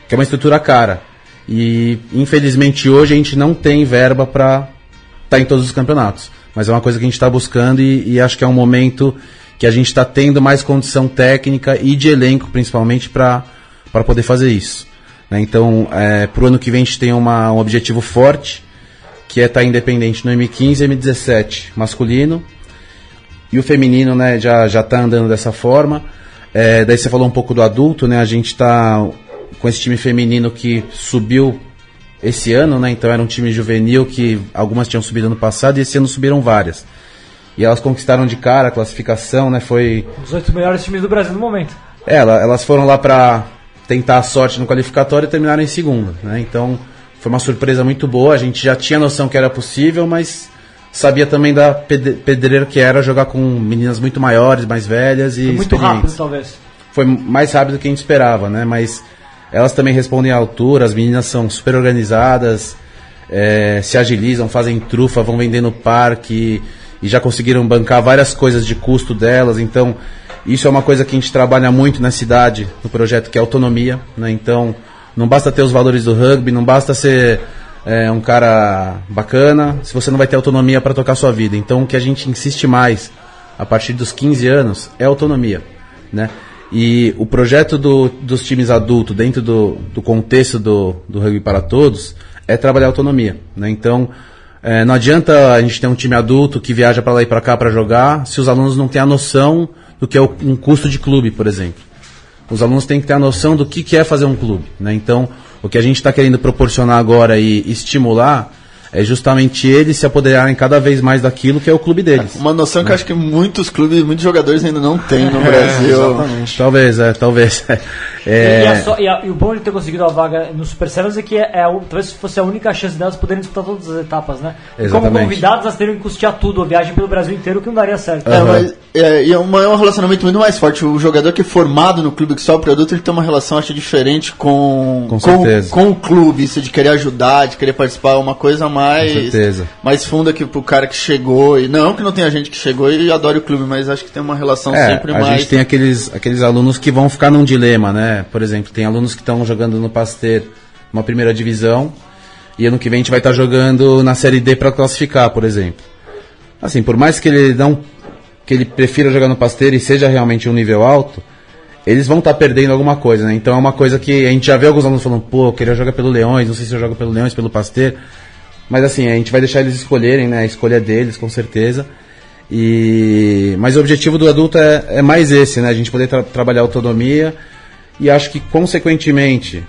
que é uma estrutura cara. E infelizmente hoje a gente não tem verba para estar tá em todos os campeonatos. Mas é uma coisa que a gente está buscando e, e, acho que é um momento que a gente está tendo mais condição técnica e de elenco, principalmente, para poder fazer isso. Né? Então, é, para o ano que vem, a gente tem uma, um objetivo forte, que é estar tá independente no M15 e M17 masculino. E o feminino né, já está andando dessa forma. É, daí você falou um pouco do adulto, né? A gente está com esse time feminino que subiu esse ano, né? Então era um time juvenil que algumas tinham subido no passado e esse ano subiram várias. E elas conquistaram de cara a classificação, né? Foi. Os oito melhores times do Brasil no momento. É, elas foram lá para tentar a sorte no qualificatório e terminaram em segunda, né? Então foi uma surpresa muito boa. A gente já tinha noção que era possível, mas sabia também da pedreira que era jogar com meninas muito maiores, mais velhas e foi muito rápido, talvez. Foi mais rápido do que a gente esperava, né? Mas elas também respondem à altura, as meninas são super organizadas, é, se agilizam, fazem trufa, vão vender no parque e já conseguiram bancar várias coisas de custo delas. Então, isso é uma coisa que a gente trabalha muito na cidade, no projeto, que é autonomia. Né? Então, não basta ter os valores do rugby, não basta ser é, um cara bacana, se você não vai ter autonomia para tocar sua vida. Então, o que a gente insiste mais a partir dos 15 anos é autonomia. Né? E o projeto do, dos times adultos, dentro do, do contexto do, do rugby para todos, é trabalhar autonomia. Né? Então, é, não adianta a gente ter um time adulto que viaja para lá e para cá para jogar se os alunos não têm a noção do que é o, um custo de clube, por exemplo. Os alunos têm que ter a noção do que, que é fazer um clube. Né? Então, o que a gente está querendo proporcionar agora e estimular é justamente eles se apoderarem cada vez mais daquilo que é o clube deles. Uma noção que eu acho que muitos clubes, muitos jogadores ainda não têm no Brasil. Exatamente. Talvez, é, talvez. E, É, a só- e a- e o bom de ter conseguido a vaga no Super Sevens é que é, é talvez fosse a única chance delas poderem disputar todas as etapas, né? E Como Exatamente. convidados, elas teriam que custear tudo, a viagem pelo Brasil inteiro, que não daria certo. É, mas é, e é, uma- é um relacionamento muito mais forte. O jogador que é formado no clube, que só o produto, ele tem uma relação, acho, diferente com, Com certeza. com o clube. Isso de querer ajudar, de querer participar, é uma coisa mais, Com mais funda que pro cara que chegou. E não que não tenha gente que chegou e adore o clube, mas acho que tem uma relação É, sempre a mais. gente tem aqueles, aqueles alunos que vão ficar num dilema, né? Por exemplo, tem alunos que estão jogando no Pasteur uma primeira divisão e ano que vem a gente vai estar jogando na Série D para classificar, por exemplo. Assim, por mais que ele não que ele prefira jogar no Pasteur e seja realmente um nível alto, eles vão estar perdendo alguma coisa, né? Então é uma coisa que a gente já vê alguns alunos falando, pô, eu queria jogar pelo Leões, não sei se eu jogo pelo Leões, pelo Pasteur. Mas assim, a gente vai deixar eles escolherem, né? A escolha deles, com certeza. E mas o objetivo do adulto é, é mais esse, né? A gente poder tra- trabalhar autonomia e acho que consequentemente,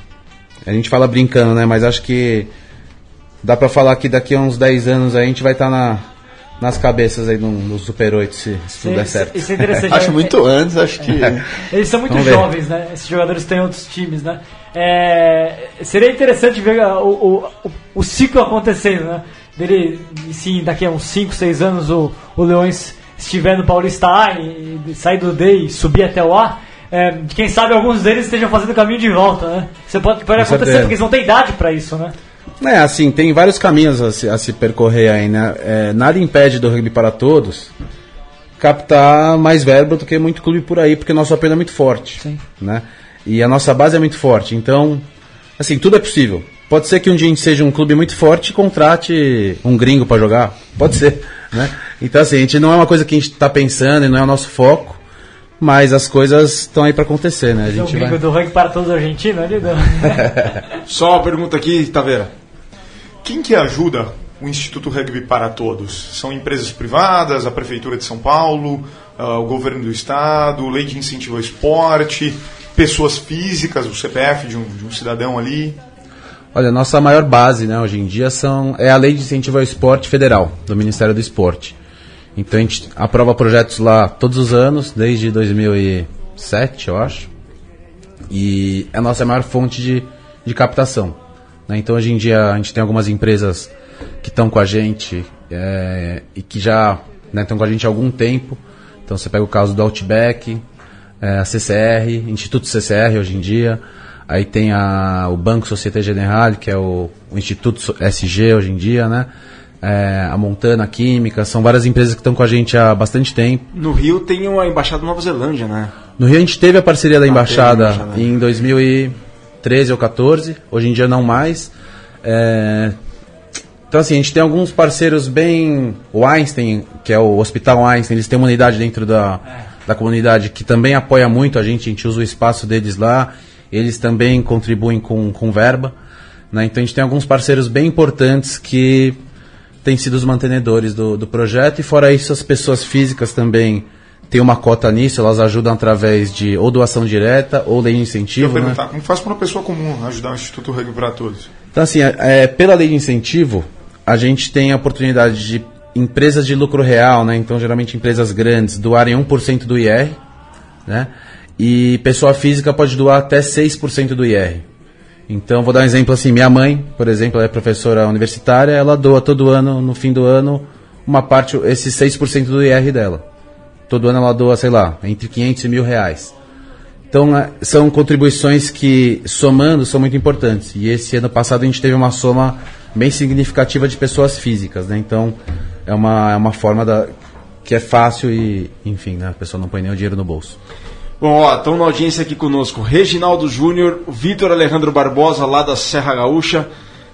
a gente fala brincando, né? Mas acho que dá pra falar que daqui a uns 10 anos a gente vai estar na, nas cabeças aí no, no Super 8 se, se tudo der certo. Isso é interessante. Acho muito antes, acho que. Eles são muito Vamos ver. jovens, né? Esses jogadores têm outros times, né? É, seria interessante ver o, o, o, ciclo acontecendo, né? Dele, sim, daqui a uns 5, 6 anos o, o Leões estiver no Paulista A e, e sair do D e subir até o A. É, quem sabe alguns deles estejam fazendo o caminho de volta, né? Você pode, pode acontecer porque eles não têm idade pra isso, né? É, assim, tem vários caminhos a se, a se percorrer aí, né? É, nada impede do rugby para todos captar mais verba do que muito clube por aí, porque nosso apelo é muito forte. Sim. Né? E a nossa base é muito forte. Então, assim, tudo é possível. Pode ser que um dia a gente seja um clube muito forte e contrate um gringo para jogar. Pode ser. Né? Então, assim, a gente não é uma coisa que a gente está pensando e não é o nosso foco, mas as coisas estão aí para acontecer, né? A O gente gringo vai... do rugby para todos argentinos ali. do- Só uma pergunta aqui, Taveira. Quem que ajuda o Instituto Rugby para Todos? São empresas privadas, a Prefeitura de São Paulo, ah, o Governo do Estado, Lei de Incentivo ao Esporte, pessoas físicas, o CPF de um, de um cidadão ali. Olha, nossa maior base, né, hoje em dia são é a Lei de Incentivo ao Esporte Federal, do Ministério do Esporte. Então a gente aprova projetos lá todos os anos, desde 2007, eu acho. E é a nossa maior fonte de, de captação. né? Então hoje em dia a gente tem algumas empresas que estão com a gente é, e que já né, estão com a gente há algum tempo. Então você pega o caso do Outback, é, a CCR, Instituto CCR hoje em dia. Aí tem a, o Banco Societe Generale, que é o, o Instituto SG hoje em dia, né? É, a Montana Química, são várias empresas que estão com a gente há bastante tempo. No Rio tem uma embaixada da Nova Zelândia, né? No Rio a gente teve a parceria da embaixada teve a embaixada. em 2013 ou 14, hoje em dia não mais. É, Então assim, a gente tem alguns parceiros bem. O Einstein, que é o Hospital Einstein, eles têm uma unidade dentro da, da comunidade que também apoia muito a gente, a gente usa o espaço deles lá, eles também contribuem com, com verba. né? Então a gente tem alguns parceiros bem importantes que têm sido os mantenedores do, do projeto, e fora isso, as pessoas físicas também têm uma cota nisso, elas ajudam através de ou doação direta ou lei de Eu incentivo. né? perguntar, como faz para uma pessoa comum ajudar o Instituto Rugby para Todos? Então, assim, é, é, pela lei de incentivo, a gente tem a oportunidade de empresas de lucro real, né? Então, geralmente empresas grandes doarem 1% do IR, né? E pessoa física pode doar até 6% do IR. Então, vou dar um exemplo assim, minha mãe, por exemplo, é professora universitária, ela doa todo ano, no fim do ano, uma parte, esses 6% do IR dela. Todo ano ela doa, sei lá, entre 500 e mil reais. Então, é, são contribuições que, somando, são muito importantes. E esse ano passado a gente teve uma soma bem significativa de pessoas físicas, né? Então, é uma, é uma forma da, que é fácil e, enfim, né? a pessoa não põe nem o dinheiro no bolso. Bom, ó, estão na audiência aqui conosco Reginaldo Júnior, Vitor Alejandro Barbosa, lá da Serra Gaúcha,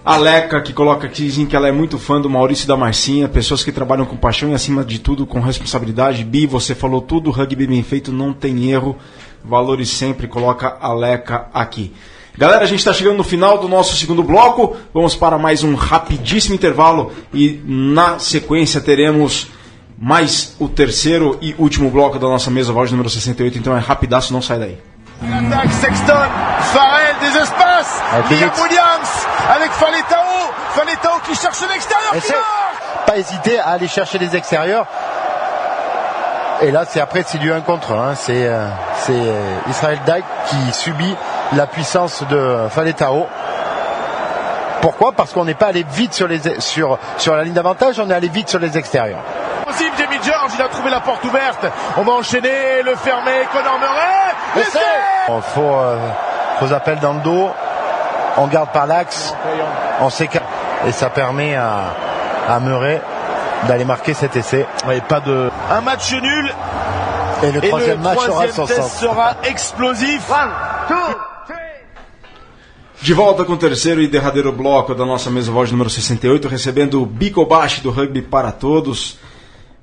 a Leca, que coloca aqui, dizem que ela é muito fã do Maurício da Marcinha, pessoas que trabalham com paixão e, acima de tudo, com responsabilidade. Bi, você falou tudo, rugby bem feito, não tem erro. valores sempre, coloca a Leca aqui. Galera, a gente está chegando no final do nosso segundo bloco. Vamos para mais um rapidíssimo intervalo e na sequência teremos mais o terceiro e último bloco da nossa mesa voz número 68. Então é rapidaço, não sai daí. Attaque Sexton, Farrell des espaces, Liam Williams avec Falitao, Falitao qui cherche l'extérieur, qui marque Pas hésiter à aller chercher les extérieurs. Et là, c'est après, c'est du 1 contre 1. C'est euh, c'est, euh, Israël Dyke qui subit la puissance de Faletao. Pourquoi? Parce qu'on n'est pas allé vite sur, les, sur, sur la ligne d'avantage, on est allé vite sur les extérieurs. Possible, Jamie George, il a trouvé la porte ouverte. On va enchaîner, le fermer, Conor Murray. Essai Il faut, euh, faux appel dans le dos. On garde par l'axe. On s'écarte. Et ça permet à, à Murray d'aller marquer cet essai. Et pas de... Un match nul. Et le Et troisième le match aura troisième son test sens. sera explosif. De volta com o terceiro e derradeiro bloco da nossa mesa voz número 68, recebendo o Bicobashi do Rugby para Todos.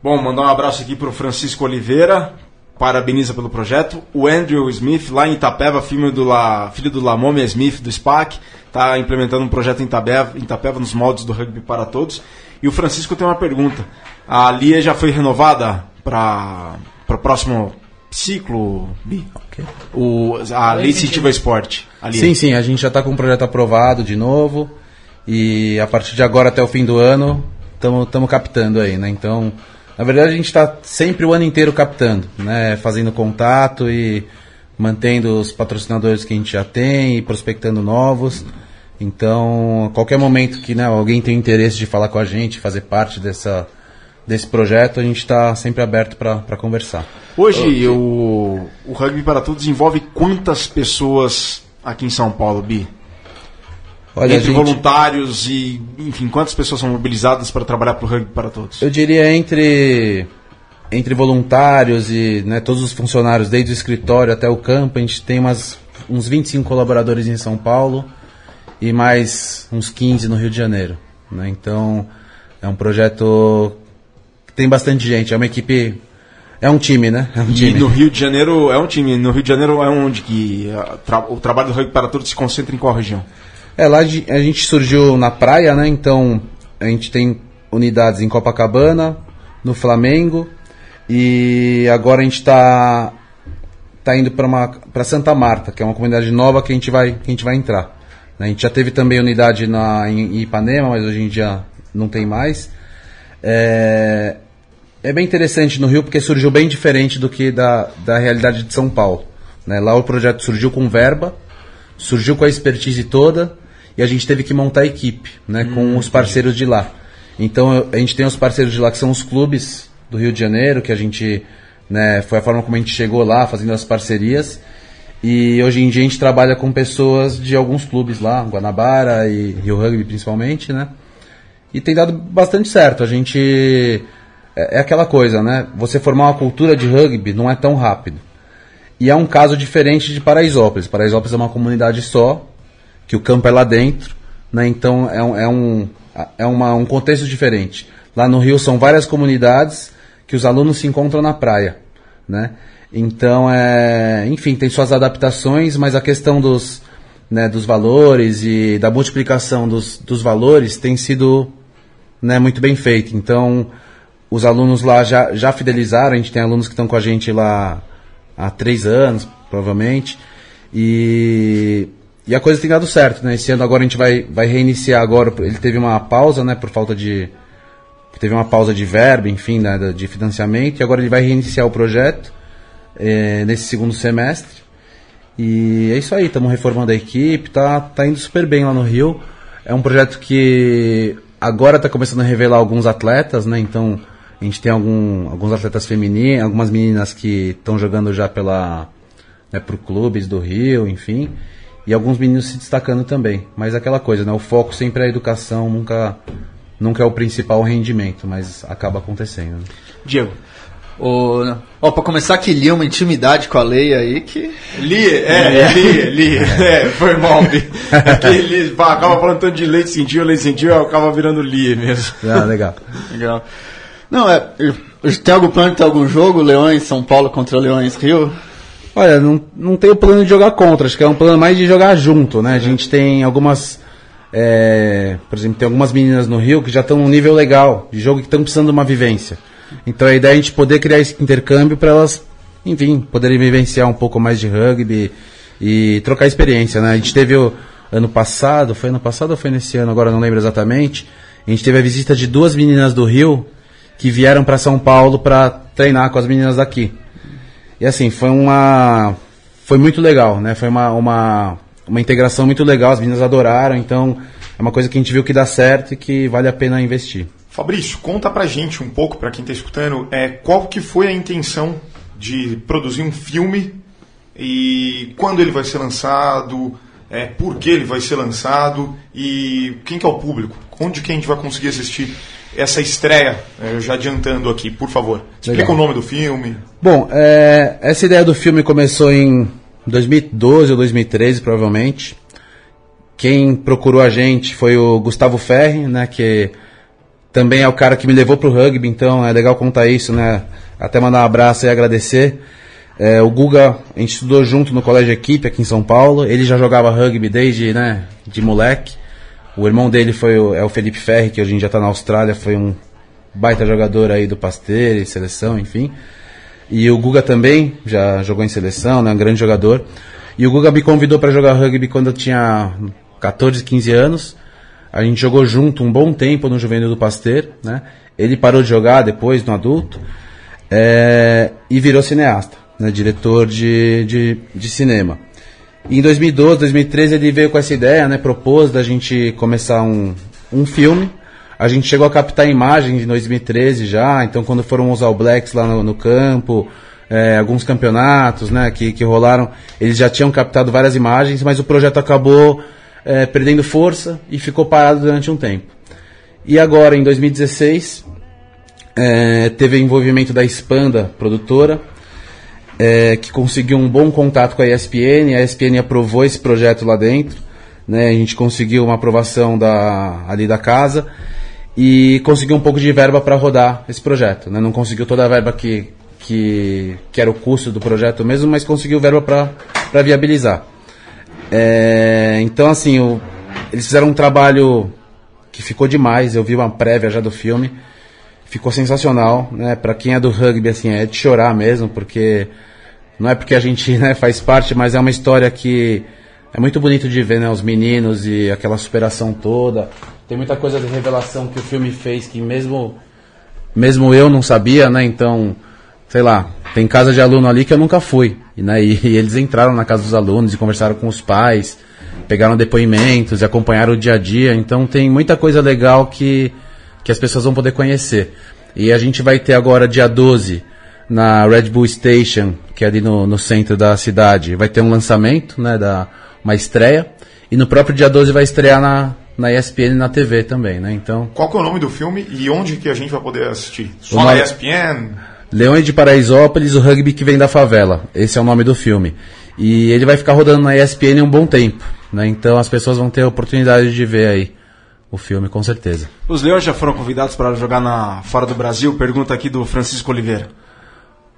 Bom, mandar um abraço aqui para o Francisco Oliveira, parabeniza pelo projeto. O Andrew Smith, lá em Itapeva, filho do, La, filho do Lamomia Smith, do SPAC, está implementando um projeto em Itapeva, em Itapeva nos moldes do Rugby para Todos. E o Francisco tem uma pergunta. A Lia já foi renovada para o próximo ciclo, Bi? O, a Lei Incentiva Esporte. A Lia. Sim, sim, a gente já está com um projeto aprovado de novo. E a partir de agora até o fim do ano, estamos captando aí, né? Então, na verdade, a gente está sempre o ano inteiro captando, né? Fazendo contato e mantendo os patrocinadores que a gente já tem e prospectando novos. Então, a qualquer momento que né, alguém tem interesse de falar com a gente, fazer parte dessa, desse projeto, a gente está sempre aberto para conversar. Hoje o, o Rugby para Todos envolve quantas pessoas aqui em São Paulo, Bi? Olha, Entre gente- voluntários e, enfim, quantas pessoas são mobilizadas para trabalhar para o Rugby para Todos? Eu diria entre entre voluntários e né, todos os funcionários, desde o escritório até o campo, a gente tem umas, uns 25 colaboradores em São Paulo e mais uns 15 no Rio de Janeiro. né? Então é um projeto que tem bastante gente, é uma equipe, é um time, né? É um E time. no Rio de Janeiro é um time. No Rio de Janeiro é onde que a, tra- o trabalho do Rugby para Todos se concentra em qual região? É, lá a gente surgiu na praia, né? Então a gente tem unidades em Copacabana, no Flamengo e agora a gente está tá indo para Santa Marta, que é uma comunidade nova que a gente vai, a gente vai entrar. né? A gente já teve também unidade na, em Ipanema, mas hoje em dia não tem mais. É, é bem interessante no Rio porque surgiu bem diferente do que da, da realidade de São Paulo. né? Lá o projeto surgiu com verba, surgiu com a expertise toda e a gente teve que montar a equipe né, com os parceiros de lá. Então a gente tem os parceiros de lá que são os clubes do Rio de Janeiro, que a gente né, foi a forma como a gente chegou lá, fazendo as parcerias. E hoje em dia a gente trabalha com pessoas de alguns clubes lá, Guanabara e Rio Rugby principalmente, né? E tem dado bastante certo. A gente. É, é aquela coisa, né? Você formar uma cultura de rugby não é tão rápido. E é um caso diferente de Paraisópolis. Paraisópolis é uma comunidade só, que o campo é lá dentro, né? Então é um, é um, é uma, um contexto diferente. Lá no Rio são várias comunidades que os alunos se encontram na praia, né? Então, é, enfim, tem suas adaptações, mas a questão dos, né, dos valores e da multiplicação dos, dos valores tem sido né, muito bem feita. Então, os alunos lá já, já fidelizaram, a gente tem alunos que estão com a gente lá há três anos, provavelmente, e, e a coisa tem dado certo, né? Esse ano agora a gente vai, vai reiniciar agora, ele teve uma pausa, né, por falta de... Teve uma pausa de verba, enfim, né, de financiamento, e agora ele vai reiniciar o projeto eh, nesse segundo semestre. E é isso aí, estamos reformando a equipe, tá, tá indo super bem lá no Rio. É um projeto que agora está começando a revelar alguns atletas, né? Então a gente tem algum, alguns atletas femininos, algumas meninas que estão jogando já pela né, por clubes do Rio, enfim. E alguns meninos se destacando também. Mas aquela coisa, né? O foco sempre é a educação, nunca, nunca é o principal rendimento, mas acaba acontecendo. né? Diego. O, ó, pra começar que lia uma intimidade com a lei aí que. Li, é, li, li. É, foi mal, Bi. É que li, pá, acaba falando tanto de leite sentiu, leite sentiu, acaba virando li mesmo. Ah, legal. Legal. Não, é. Tem algum plano de ter algum jogo? Leões São Paulo contra Leões Rio? Olha, não, não tem o plano de jogar contra, acho que é um plano mais de jogar junto, né? A gente tem algumas. é, por exemplo, tem algumas meninas no Rio que já estão num nível legal de jogo que estão precisando de uma vivência. Então a ideia é a gente poder criar esse intercâmbio para elas, enfim, poderem vivenciar um pouco mais de rugby e trocar experiência, né? A gente teve o ano passado, foi ano passado ou foi nesse ano, agora não lembro exatamente. A gente teve a visita de duas meninas do Rio que vieram para São Paulo para treinar com as meninas daqui. E assim, foi uma. Foi muito legal, né? Foi uma, uma, uma integração muito legal, as meninas adoraram, então é uma coisa que a gente viu que dá certo e que vale a pena investir. Fabrício, conta pra gente um pouco, pra quem tá escutando, é, qual que foi a intenção de produzir um filme e quando ele vai ser lançado, é, por que ele vai ser lançado e quem que é o público? Onde que a gente vai conseguir assistir essa estreia? É, já adiantando aqui, por favor. Explica Legal. o nome do filme. Bom, é, essa ideia do filme começou em 2012 ou 2013, provavelmente. Quem procurou a gente foi o Gustavo Ferri, né, que também é o cara que me levou pro rugby, então é legal contar isso, né? Até mandar um abraço e agradecer. É, o Guga, a gente estudou junto no colégio equipe aqui em São Paulo. Ele já jogava rugby desde, né, de moleque. O irmão dele foi o, é o Felipe Ferri, que hoje em dia está na Austrália, foi um baita jogador aí do Pasteur, seleção, enfim. E o Guga também já jogou em seleção, né, um grande jogador. E o Guga me convidou para jogar rugby quando eu tinha 14, 15 anos. A gente jogou junto um bom tempo no Juvenil do Pasteur, né? Ele parou de jogar depois no adulto é, e virou cineasta, né? diretor de, de, de cinema. Em 2012, 2013 ele veio com essa ideia, né? Propôs da gente começar um, um filme. A gente chegou a captar imagens em 2013 já, então quando foram os All Blacks lá no, no campo, é, alguns campeonatos né, que, que rolaram, eles já tinham captado várias imagens, mas o projeto acabou é, perdendo força e ficou parado durante um tempo. E agora, em 2016, é, teve envolvimento da Expanda, produtora, é, que conseguiu um bom contato com a ESPN, a ESPN aprovou esse projeto lá dentro, né, a gente conseguiu uma aprovação da, ali da casa e conseguiu um pouco de verba para rodar esse projeto. Né, não conseguiu toda a verba que, que, que era o custo do projeto mesmo, mas conseguiu verba para viabilizar. É, então, assim, o, eles fizeram um trabalho que ficou demais. Eu vi uma prévia já do filme, ficou sensacional, né? Para quem é do rugby, assim, é de chorar mesmo, porque não é porque a gente né, faz parte, mas é uma história que é muito bonito de ver, né? Os meninos e aquela superação toda. Tem muita coisa de revelação que o filme fez que mesmo mesmo eu não sabia, né? Então, sei lá, tem casa de aluno ali que eu nunca fui. E, né, e, e eles entraram na casa dos alunos e conversaram com os pais, pegaram depoimentos e acompanharam o dia a dia. Então tem muita coisa legal que, que as pessoas vão poder conhecer. E a gente vai ter agora, dia 12, na Red Bull Station, que é ali no, no centro da cidade, vai ter um lançamento, né, da, uma estreia. E no próprio dia 12 vai estrear na, na ESPN e na TV também, né? Então, Qual que é o nome do filme e onde que a gente vai poder assistir? Só na ESPN? Leões de Paraisópolis, o rugby que vem da favela. Esse é o nome do filme. E ele vai ficar rodando na ESPN um bom tempo, né? Então as pessoas vão ter a oportunidade de ver aí o filme, com certeza. Os Leões já foram convidados para jogar na fora do Brasil? Pergunta aqui do Francisco Oliveira.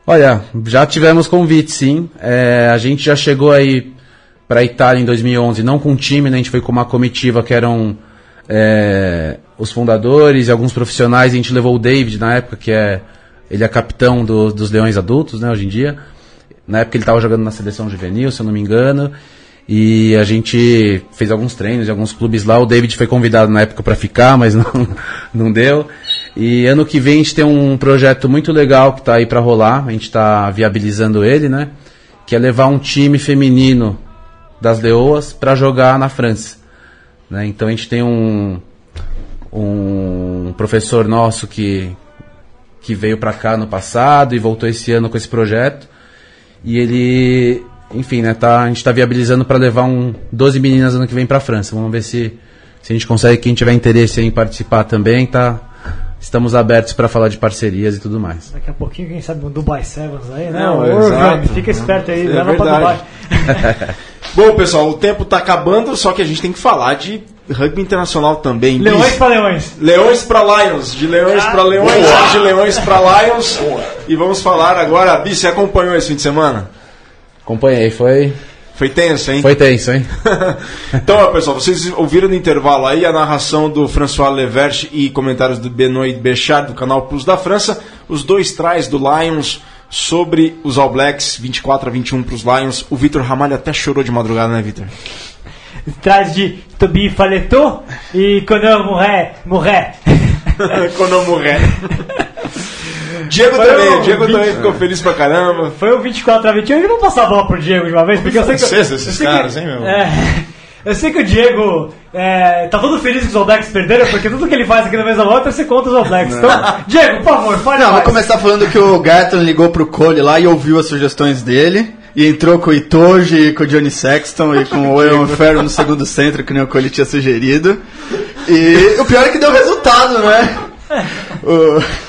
Olha, já tivemos convite, sim. É, a gente já chegou aí para a Itália em 2011, não com um time, né? A gente foi com uma comitiva que eram é, os fundadores e alguns profissionais. A gente levou o David na época, que é ele é capitão do- dos Leões Adultos, né? Hoje em dia. Na época ele estava jogando na seleção juvenil, se eu não me engano. E a gente fez alguns treinos em alguns clubes lá. O David foi convidado na época para ficar, mas não, não deu. E ano que vem a gente tem um projeto muito legal que está aí para rolar. A gente está viabilizando ele, né? Que é levar um time feminino das Leoas para jogar na França. Né? Então a gente tem um, um professor nosso que, que veio para cá no passado e voltou esse ano com esse projeto. E ele, enfim, né, tá, a gente está viabilizando para levar um 12 meninas ano que vem para a França. Vamos ver se, se a gente consegue, quem tiver interesse em participar também, tá, estamos abertos para falar de parcerias e tudo mais. Daqui a pouquinho, quem sabe, um Dubai Sevens aí, né? Não, o exato. Irvine, fica esperto aí, É leva pra verdade. Dubai. Bom, pessoal, o tempo tá acabando, só que a gente tem que falar de rugby internacional também. Leões pra leões. Leões para Lions, de Leões Ah, para Leões, boa. de Leões para Lions. E vamos falar agora, Bi, você acompanhou esse fim de semana? Acompanhei, foi. Foi tenso, hein? Foi tenso, hein? então, ó, pessoal, vocês ouviram no intervalo aí a narração do François Levert e comentários do Benoit Bechard do canal Plus da França, os dois trás do Lions sobre os All Blacks, 24 a 21 para os Lions. O Vitor Ramalho até chorou de madrugada, né, Vitor? Traz de Tobi Faletou e quando eu morrer, morrer. quando eu morrer. Diego foi também, o Diego 20... também ficou feliz pra caramba. Foi o 24 a 21. Eu vou passar a bola pro Diego de uma vez, porque eu sei que. Eu, esses caras, que, hein, meu? É, eu sei que o Diego é, tá todo feliz que os All Blacks perderam, porque tudo que ele faz aqui na mesa volta é ser contra os All Blacks. Então, Diego, por favor, fale Não, mais. vou começar falando que o Gatton ligou pro Cole lá e ouviu as sugestões dele. E entrou com o Itoji, com o Johnny Sexton e com o Ewan Ferro no segundo centro, que nem o Cole tinha sugerido. E o pior é que deu resultado, né? O...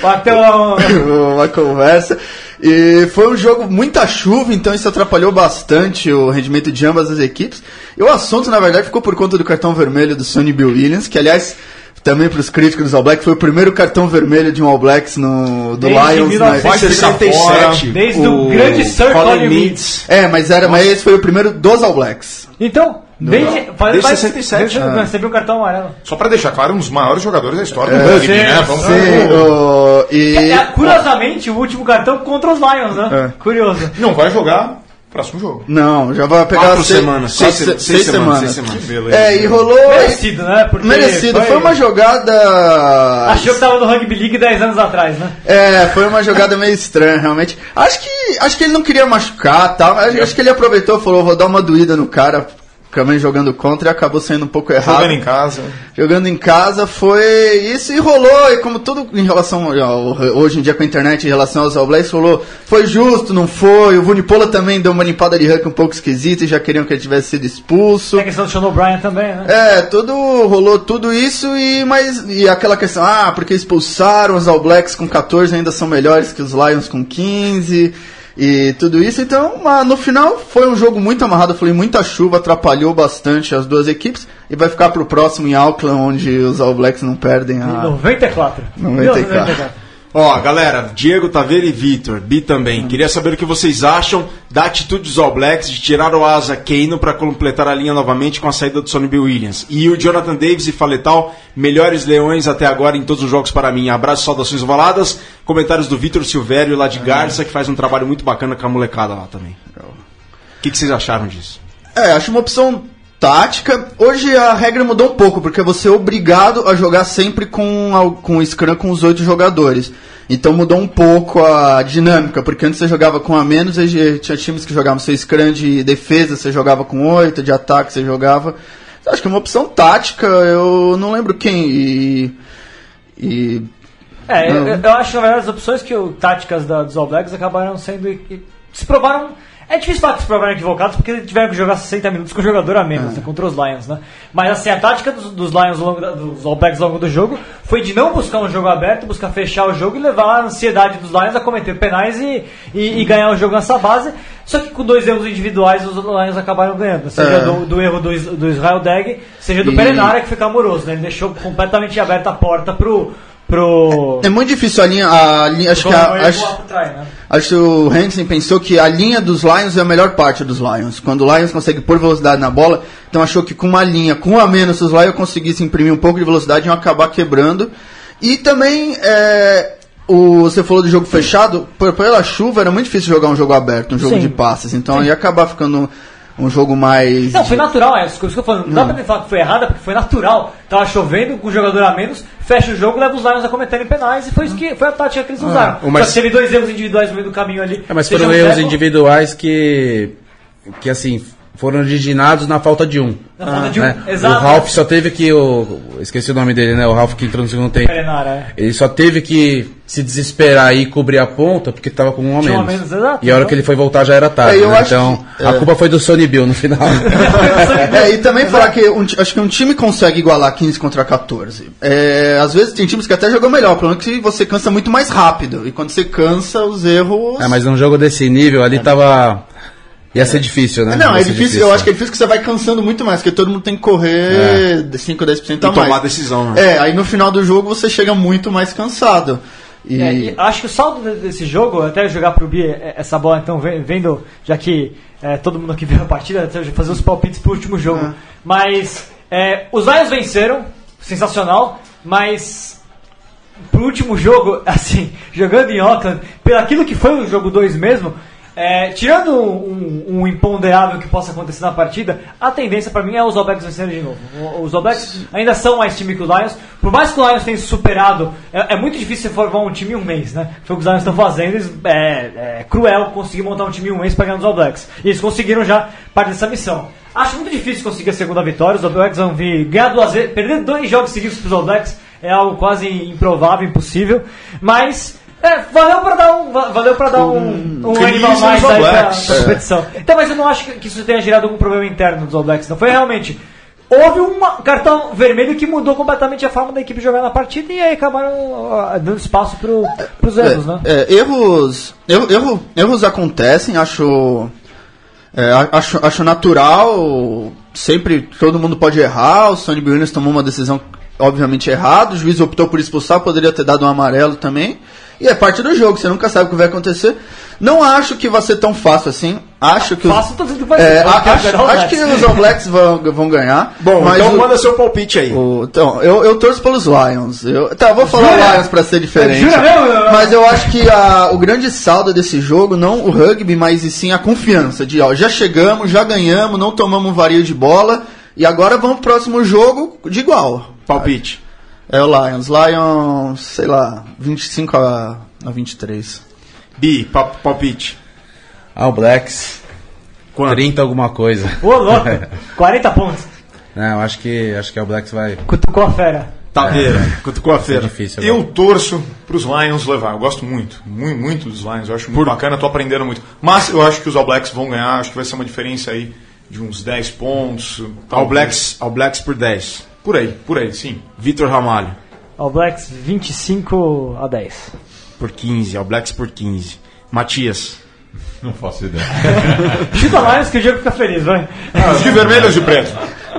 Bateu uma conversa. E foi um jogo muita chuva, então isso atrapalhou bastante o rendimento de ambas as equipes. E o assunto, na verdade, ficou por conta do cartão vermelho do Sonny Bill Williams, que aliás também para os críticos dos All Blacks, foi o primeiro cartão vermelho de um All Blacks no, do Desde Lions na 1967. Desde o, grande Sir Colin Meads. É, mas, era, mas esse foi o primeiro dos All Blacks. Então, desde, faz, Desde faz, 67. Desde, Recebeu um cartão amarelo. Só pra deixar claro, um dos maiores jogadores da história do É, rugby, sim, né? Vamos Sim, o- e, É, curiosamente, o último cartão contra os Lions, né? Curioso. Não vai jogar próximo jogo. Não, já vai pegar Quatro seis- semanas, seis, quatro- seis, seis semanas, semanas. seis semanas. Beleza. É, e rolou. Merecido, né? Porque Merecido. Foi uma jogada. Achou que tava no Rugby League 10 anos atrás, né? É, foi uma jogada meio estranha, realmente. Acho que, acho que ele não queria machucar tal. Acho, acho que ele aproveitou e falou: vou dar uma doída no cara. Também jogando contra e acabou saindo um pouco errado. Jogando em casa. Jogando em casa foi isso e rolou. E como tudo em relação ao, hoje em dia com a internet, em relação aos All Blacks, rolou. Foi justo, não foi. O Vunipola também deu uma limpada de rank um pouco esquisita e já queriam que ele tivesse sido expulso. Tem a questão do Sean O'Brien também, né? É, tudo rolou tudo isso e mas e aquela questão, ah, porque expulsaram os All Blacks com 14 ainda são melhores que os Lions com 15 e tudo isso. Então, mas no final foi um jogo muito amarrado, foi muita chuva, atrapalhou bastante as duas equipes e vai ficar pro próximo em Auckland, onde os All Blacks não perdem a 94. 94. Ó, galera, Diego Taveira e Vitor, Bi também. Queria saber o que vocês acham da atitude dos All Blacks de tirar o Asa Keino para completar a linha novamente com a saída do Sonny Bill Williams. E o Jonathan Davis e Faletal, melhores leões até agora em todos os jogos para mim. Abraço, saudações ovaladas. Comentários do Vitor Silvério lá de Garça, que faz um trabalho muito bacana com a molecada lá também. O que, que vocês acharam disso? É, acho uma opção tática. Hoje a regra mudou um pouco, porque você é obrigado a jogar sempre com, com o Scrum com os oito jogadores. Então mudou um pouco a dinâmica, porque antes você jogava com a menos, e tinha times que jogavam seu Scrum de defesa, você jogava com oito, de ataque você jogava. Acho que é uma opção tática, eu não lembro quem. E. e É, eu, eu acho, na verdade, as opções que o táticas da, dos All Blacks acabaram sendo. Se provaram. É difícil falar que se provaram equivocados porque tiveram que jogar 60 minutos com o jogador a menos, né, contra os Lions, né? Mas assim, a tática dos, dos Lions ao longo da- dos All Blacks ao longo do jogo foi de não buscar um jogo aberto, buscar fechar o jogo e levar a ansiedade dos Lions a cometer penais e, e, e ganhar o jogo nessa base. Só que com dois erros individuais os Lions acabaram ganhando. Seja É. do, do erro do, do Israel Deg, seja do E- Perenara que fica amoroso, né? Ele deixou completamente aberta a porta pro. Pro é muito difícil a linha. A linha acho que a, acho, né? Acho que o Hansen pensou que a linha dos Lions é a melhor parte dos Lions. Quando o Lions consegue pôr velocidade na bola, então achou que com uma linha, com a menos, os Lions conseguissem imprimir um pouco de velocidade, iam acabar quebrando. E também, é, o, você falou do jogo fechado, por, pela chuva era muito difícil jogar um jogo aberto, um jogo Sim. de passes. Então ia acabar ficando um jogo mais. Não, foi natural, é isso que eu tô falando. Não dá pra me falar que foi errada, porque foi natural. Tava chovendo, com o jogador a menos, fecha o jogo, leva os Lions a cometerem penais, e foi, isso que, foi a tática que eles usaram. o mais- Só que teve dois erros individuais no meio do caminho ali. É, mas foram erros individuais que, que assim, foram originados na falta de um. Na falta de um, né? exato. O Ralph só teve que. O, esqueci o nome dele, né? O Ralph que entrou no segundo tempo. Perenara, é. Ele só teve que se desesperar e cobrir a ponta porque tava com um a Tinha um a menos. exato. E a hora que ele foi voltar já era tarde. É, eu né? acho Então que- a é. culpa foi do Sony Bill no final. É, e também falar que um acho que um time consegue igualar 15 contra 14. É, às vezes tem times que até jogam melhor, o problema é que você cansa muito mais rápido. E quando você cansa, os erros. é, mas num jogo desse nível ali tava. Ia ser difícil, né? Não, Ia é ser difícil, eu acho que é difícil que você vai cansando muito mais, porque todo mundo tem que correr de 5 a 10% a E tomar mais. decisão, né? É, aí no final do jogo você chega muito mais cansado. E, É, e acho que o saldo de- desse jogo, até jogar pro Bi é, essa bola, então, ve- vendo, já que é, todo mundo aqui viu a partida, até fazer os palpites pro último jogo. Mas é, os Lions venceram, sensacional, mas pro último jogo, assim, jogando em Auckland, pelo aquilo que foi o jogo 2 mesmo, é, tirando um, um imponderável que possa acontecer na partida, a tendência pra mim é os Blacks vencerem de novo. O- Os Blacks ainda são mais time que os Lions, por mais que o Lions tenha superado, é, é muito difícil você formar um time em um mês, né? Foi o que os Lions estão fazendo, é, é cruel conseguir montar um time em um mês para ganhar os Blacks. E eles conseguiram já parte dessa missão. Acho muito difícil conseguir a segunda vitória, os Blacks vão vir ganhar duas vezes, perder dois jogos seguidos para os Blacks é algo quase improvável, impossível, mas é, valeu para dar um, va- valeu para dar um, um crise ânimo a nos mais aí pra, pra competição. Então, mas eu não acho que isso tenha gerado algum problema interno dos All Blacks, não foi realmente Houve um cartão vermelho que mudou completamente a forma da equipe jogar na partida e aí acabaram dando espaço pro, pros erros, né? É, erros, erro, erro- erros acontecem, acho, é, acho, acho natural, sempre todo mundo pode errar, o Sonny Williams tomou uma decisão obviamente errada, o juiz optou por expulsar, poderia ter dado um amarelo também, e é parte do jogo, você nunca sabe o que vai acontecer. Não acho que vai ser tão fácil assim, acho que... Fácil, que vai é, acho, acho que Blacks. os All Blacks vão, vão ganhar. Bom, mas então o- manda seu palpite aí. o- então, eu, eu torço pelos Lions. Eu, tá, eu vou falar Jura? Lions pra ser diferente. Jura mesmo? Mas eu acho que a- o grande saldo desse jogo, não o rugby, mas e sim a confiança de, ó, já chegamos, já ganhamos, não tomamos um vario de bola e agora vamos pro próximo jogo de igual. Palpite. É o Lions. Lions, sei lá, 25 a, a 23. Bi, pa- palpite. All Blacks, Quanto? 30 alguma coisa. Ô, louco! 40 pontos. Não, acho que acho que All Blacks vai. Cutucou a fera. Taveira. Cutucou a É feira. difícil. agora. Eu torço para os Lions levar. Eu gosto muito, muito, muito dos Lions. Eu acho muito bacana, tô aprendendo muito. Mas eu acho que os All Blacks vão ganhar. Acho que vai ser uma diferença aí de uns 10 pontos. All Blacks, All Blacks por 10. Por aí, por aí, sim. Vitor Ramalho. All Blacks 25 a 10. Por 15. All Blacks por 15. Matias. Não faço ideia. Chuta Lions que o jogo fica feliz, vai. Os de vermelho os de preto.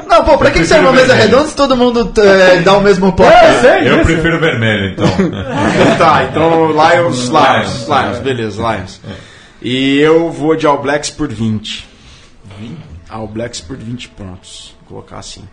Não, pô, pra que, que serve uma mesa redonda se todo mundo é, dá o mesmo ponto? É, eu sei Eu prefiro vermelho, então. tá, então Lions, Lions, Lions, Lions, beleza, Lions. E eu vou de All Blacks por 20. All Blacks por 20 pontos. Vou colocar assim.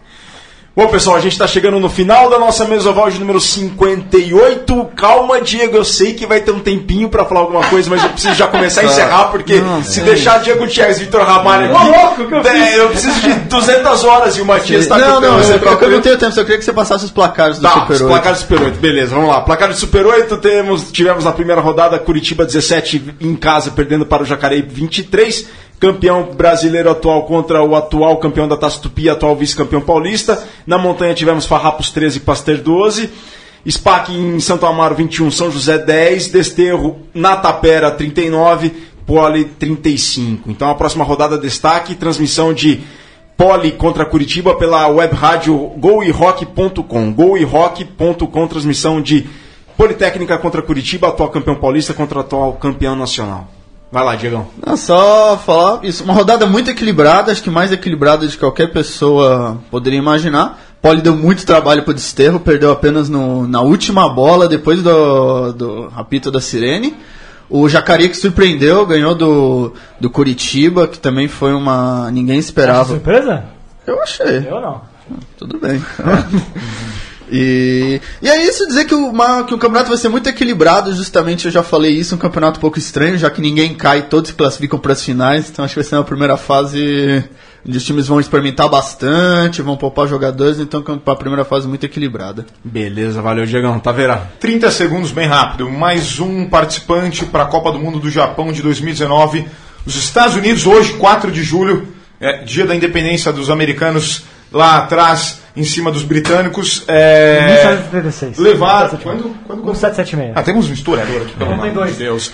Bom, pessoal, a gente está chegando no final da nossa mesoval de número 58. Calma, Diego, eu sei que vai ter um tempinho para falar alguma coisa, mas eu preciso já começar a encerrar, porque se deixar Diego Gutierrez e Vitor Ramalho Ô, aqui, louco, que eu é, eu preciso de 200 horas e o Matias está não, não, eu, eu, com não tenho tempo, só queria que você passasse os placares do Tá, Super os 8. placares do Super 8, beleza, vamos lá. Placar do Super 8, temos, tivemos na primeira rodada Curitiba 17 em casa, perdendo para o Jacareí 23. Campeão brasileiro atual contra o atual campeão da Taça Tupi, atual vice-campeão paulista. Na montanha tivemos Farrapos 13 e Pasteur 12. SPAC em Santo Amaro 21, São José 10. Desterro na Tapera 39, Poli 35. Então a próxima rodada destaque, transmissão de Poli contra Curitiba pela web rádio goirock.com. goirock.com, transmissão de Politécnica contra Curitiba, atual campeão paulista contra atual campeão nacional. Vai lá, Diegão. Não, só falar isso. Uma rodada muito equilibrada, acho que mais equilibrada de qualquer pessoa poderia imaginar. Poli deu muito trabalho pro Desterro, perdeu apenas no- na última bola, depois do, do apito da Sirene. O Jacareí que surpreendeu, ganhou do, do Curitiba, que também foi uma. ninguém esperava. Surpresa? Eu achei. Eu não. Tudo bem. e, e é isso, dizer que o, uma- que o campeonato vai ser muito equilibrado, justamente eu já falei isso, um campeonato um pouco estranho, já que ninguém cai, todos se classificam para as finais, então acho que vai ser uma primeira fase onde os times vão experimentar bastante, vão poupar jogadores, então a primeira fase muito equilibrada. Beleza, valeu, Diegão. Verá. 30 segundos, bem rápido. Mais um participante para a Copa do Mundo do Japão de 2019. Os Estados Unidos, hoje, 4 de julho, é, dia da independência dos americanos, lá atrás, em cima dos britânicos. É, 1776. levar. Quando? Quando? 1776. Ah, temos um historiador aqui, pelo Não, tem amor de dois. Deus.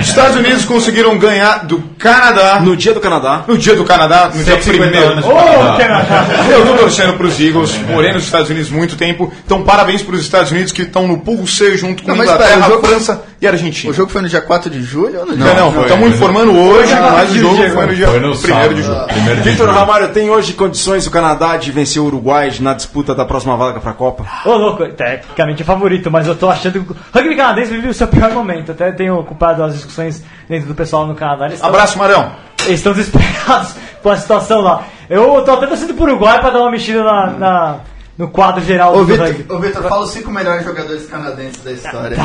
Os Estados Unidos conseguiram ganhar do Canadá No dia do Canadá. no dia do Canadá, no dia 150 primeiro. Ô, Canadá! Eu tô torcendo pros Eagles, morei nos Estados Unidos muito tempo. Então, parabéns pros Estados Unidos que estão no C junto com mas Inglaterra, jogo- França e Argentina. O jogo foi no dia 4 de julho ou no Não, não, foi. estamos informando hoje, Foi mas o jogo dia- foi no dia Foi no 1 sábado, de julho. de Vitor. Ramalho, tem hoje condições o Canadá de vencer o Uruguai na disputa da próxima vaga para a Copa? Ô, louco, tecnicamente é favorito, mas eu tô achando que o rugby canadense vive o seu pior momento. Até tenho ocupado as discussões dentro do pessoal no Canadá. Eles estão- Abraço, Marão. Eles estão desesperados com a situação lá. Eu tô até torcendo pro Uruguai pra dar uma mexida na, na- no quadro geral Ô, do Vitor, rugby. ô, Vitor, fala os cinco melhores jogadores canadenses da história.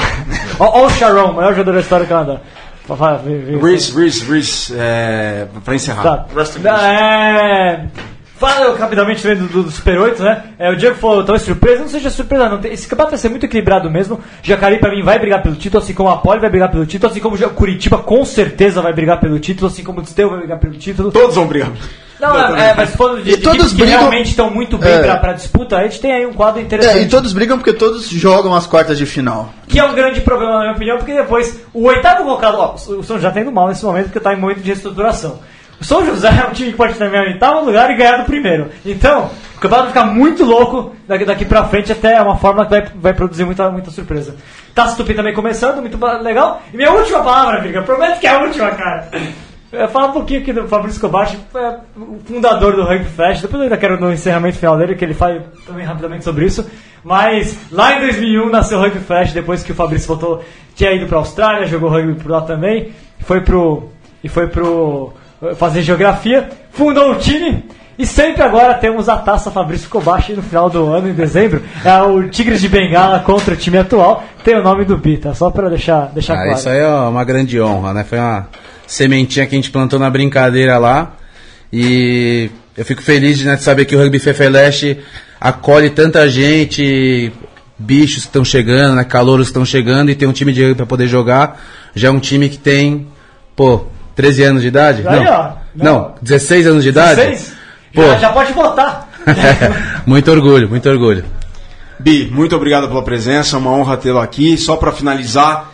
Ó, ó o Sharon, maior jogador da história do Canadá. Reese, Reese, Reese, é, para encerrar. Tá. É... Fala rapidamente do, do, do Super 8, né? É, o Diego falou, talvez surpresa, não seja surpresa não. Tem- Esse campeonato vai ser muito equilibrado mesmo. Jacareí pra mim vai brigar pelo título, assim como a Poli vai brigar pelo título, assim como o Curitiba com certeza vai brigar pelo título, assim como o Desteu vai brigar pelo título. Todos vão brigar. Não, é, é, mas falando de, de todos equipes que brigam- realmente estão muito bem É. pra, pra disputa, a gente tem aí um quadro interessante. É, e todos brigam porque todos jogam as quartas de final. Que é um grande problema, na minha opinião, porque depois o oitavo colocado, ó, o São José tá indo mal nesse momento porque tá em momento de reestruturação. O São José é um time que pode terminar em oitavo lugar e ganhar do primeiro. Então, o campeonato vai ficar muito louco daqui, daqui pra frente, até é uma forma que vai, vai produzir muita, muita surpresa. Taça Tupi também começando, muito legal. E minha última palavra, amiga, prometo que é a última, cara. É, Fala um pouquinho aqui do Fabrício Kobashi, é o fundador do Rugby Flash. Depois eu ainda quero no encerramento final dele, que ele fale também rapidamente sobre isso. Mas lá em 2001 nasceu o Rugby Flash, depois que o Fabrício voltou, tinha ido pra Austrália, jogou rugby por lá também. Foi pro. E foi pro. Eh, fazer geografia, fundou o time. E sempre agora temos a taça Fabrício Kobashi no final do ano, em dezembro. É o Tigres de Bengala contra o time atual. Tem o nome do Bita, só pra deixar, deixar Ah, claro. isso aí é uma grande honra, né? Foi uma sementinha que a gente plantou na brincadeira lá. E eu fico feliz de, né, de saber que o Rugby Fefeleste acolhe tanta gente, bichos que estão chegando, né? Calouros que estão chegando e tem um time de rugby pra poder jogar. Já é um time que tem, pô, 13 anos de idade? Aí, não. ó. não, 16 anos de idade? Vocês? Pô. Já, já pode votar. muito orgulho, muito orgulho. Bi, muito obrigado pela presença, uma honra tê-lo aqui. Só para finalizar,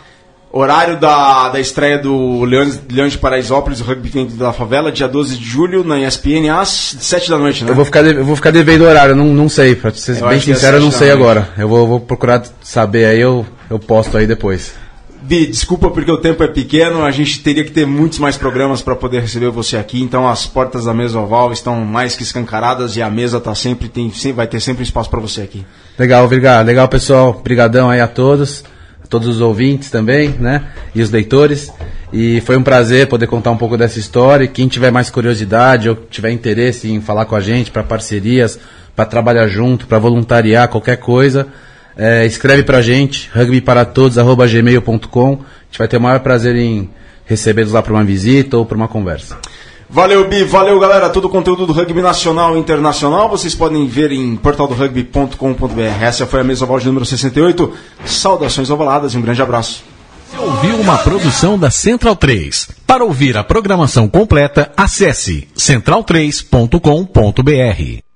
horário da, da estreia do Leões, Leões de Paraisópolis, o Rugby Dentro da Favela, dia 12 de julho, na ESPN, às 7 da noite, né? Eu vou ficar, de- eu vou ficar devendo o horário, não, não sei, pra ser Eu bem é sincero, eu não sei agora. Eu vou, vou procurar saber aí, eu, eu posto aí depois. Bi, desculpa porque o tempo é pequeno, a gente teria que ter muitos mais programas para poder receber você aqui, então as portas da mesa oval estão mais que escancaradas e a mesa tá sempre, tem, vai ter sempre espaço para você aqui. Legal, obrigado. Legal, pessoal. Obrigadão aí a todos, a todos os ouvintes também, né? E os leitores. E foi um prazer poder contar um pouco dessa história. Quem tiver mais curiosidade ou tiver interesse em falar com a gente para parcerias, para trabalhar junto, para voluntariar, qualquer coisa, é, escreve pra gente, rugbyparatodos.gmail.com. A gente vai ter o maior prazer em recebê-los lá para uma visita ou para uma conversa. Valeu, Bi, valeu, galera. Todo o conteúdo do rugby nacional e internacional vocês podem ver em portaldorugby.com.br. Essa foi a mesa oval de número 68. Saudações ovaladas e um grande abraço. Você ouviu uma produção da Central 3. Para ouvir a programação completa, acesse central3.com.br.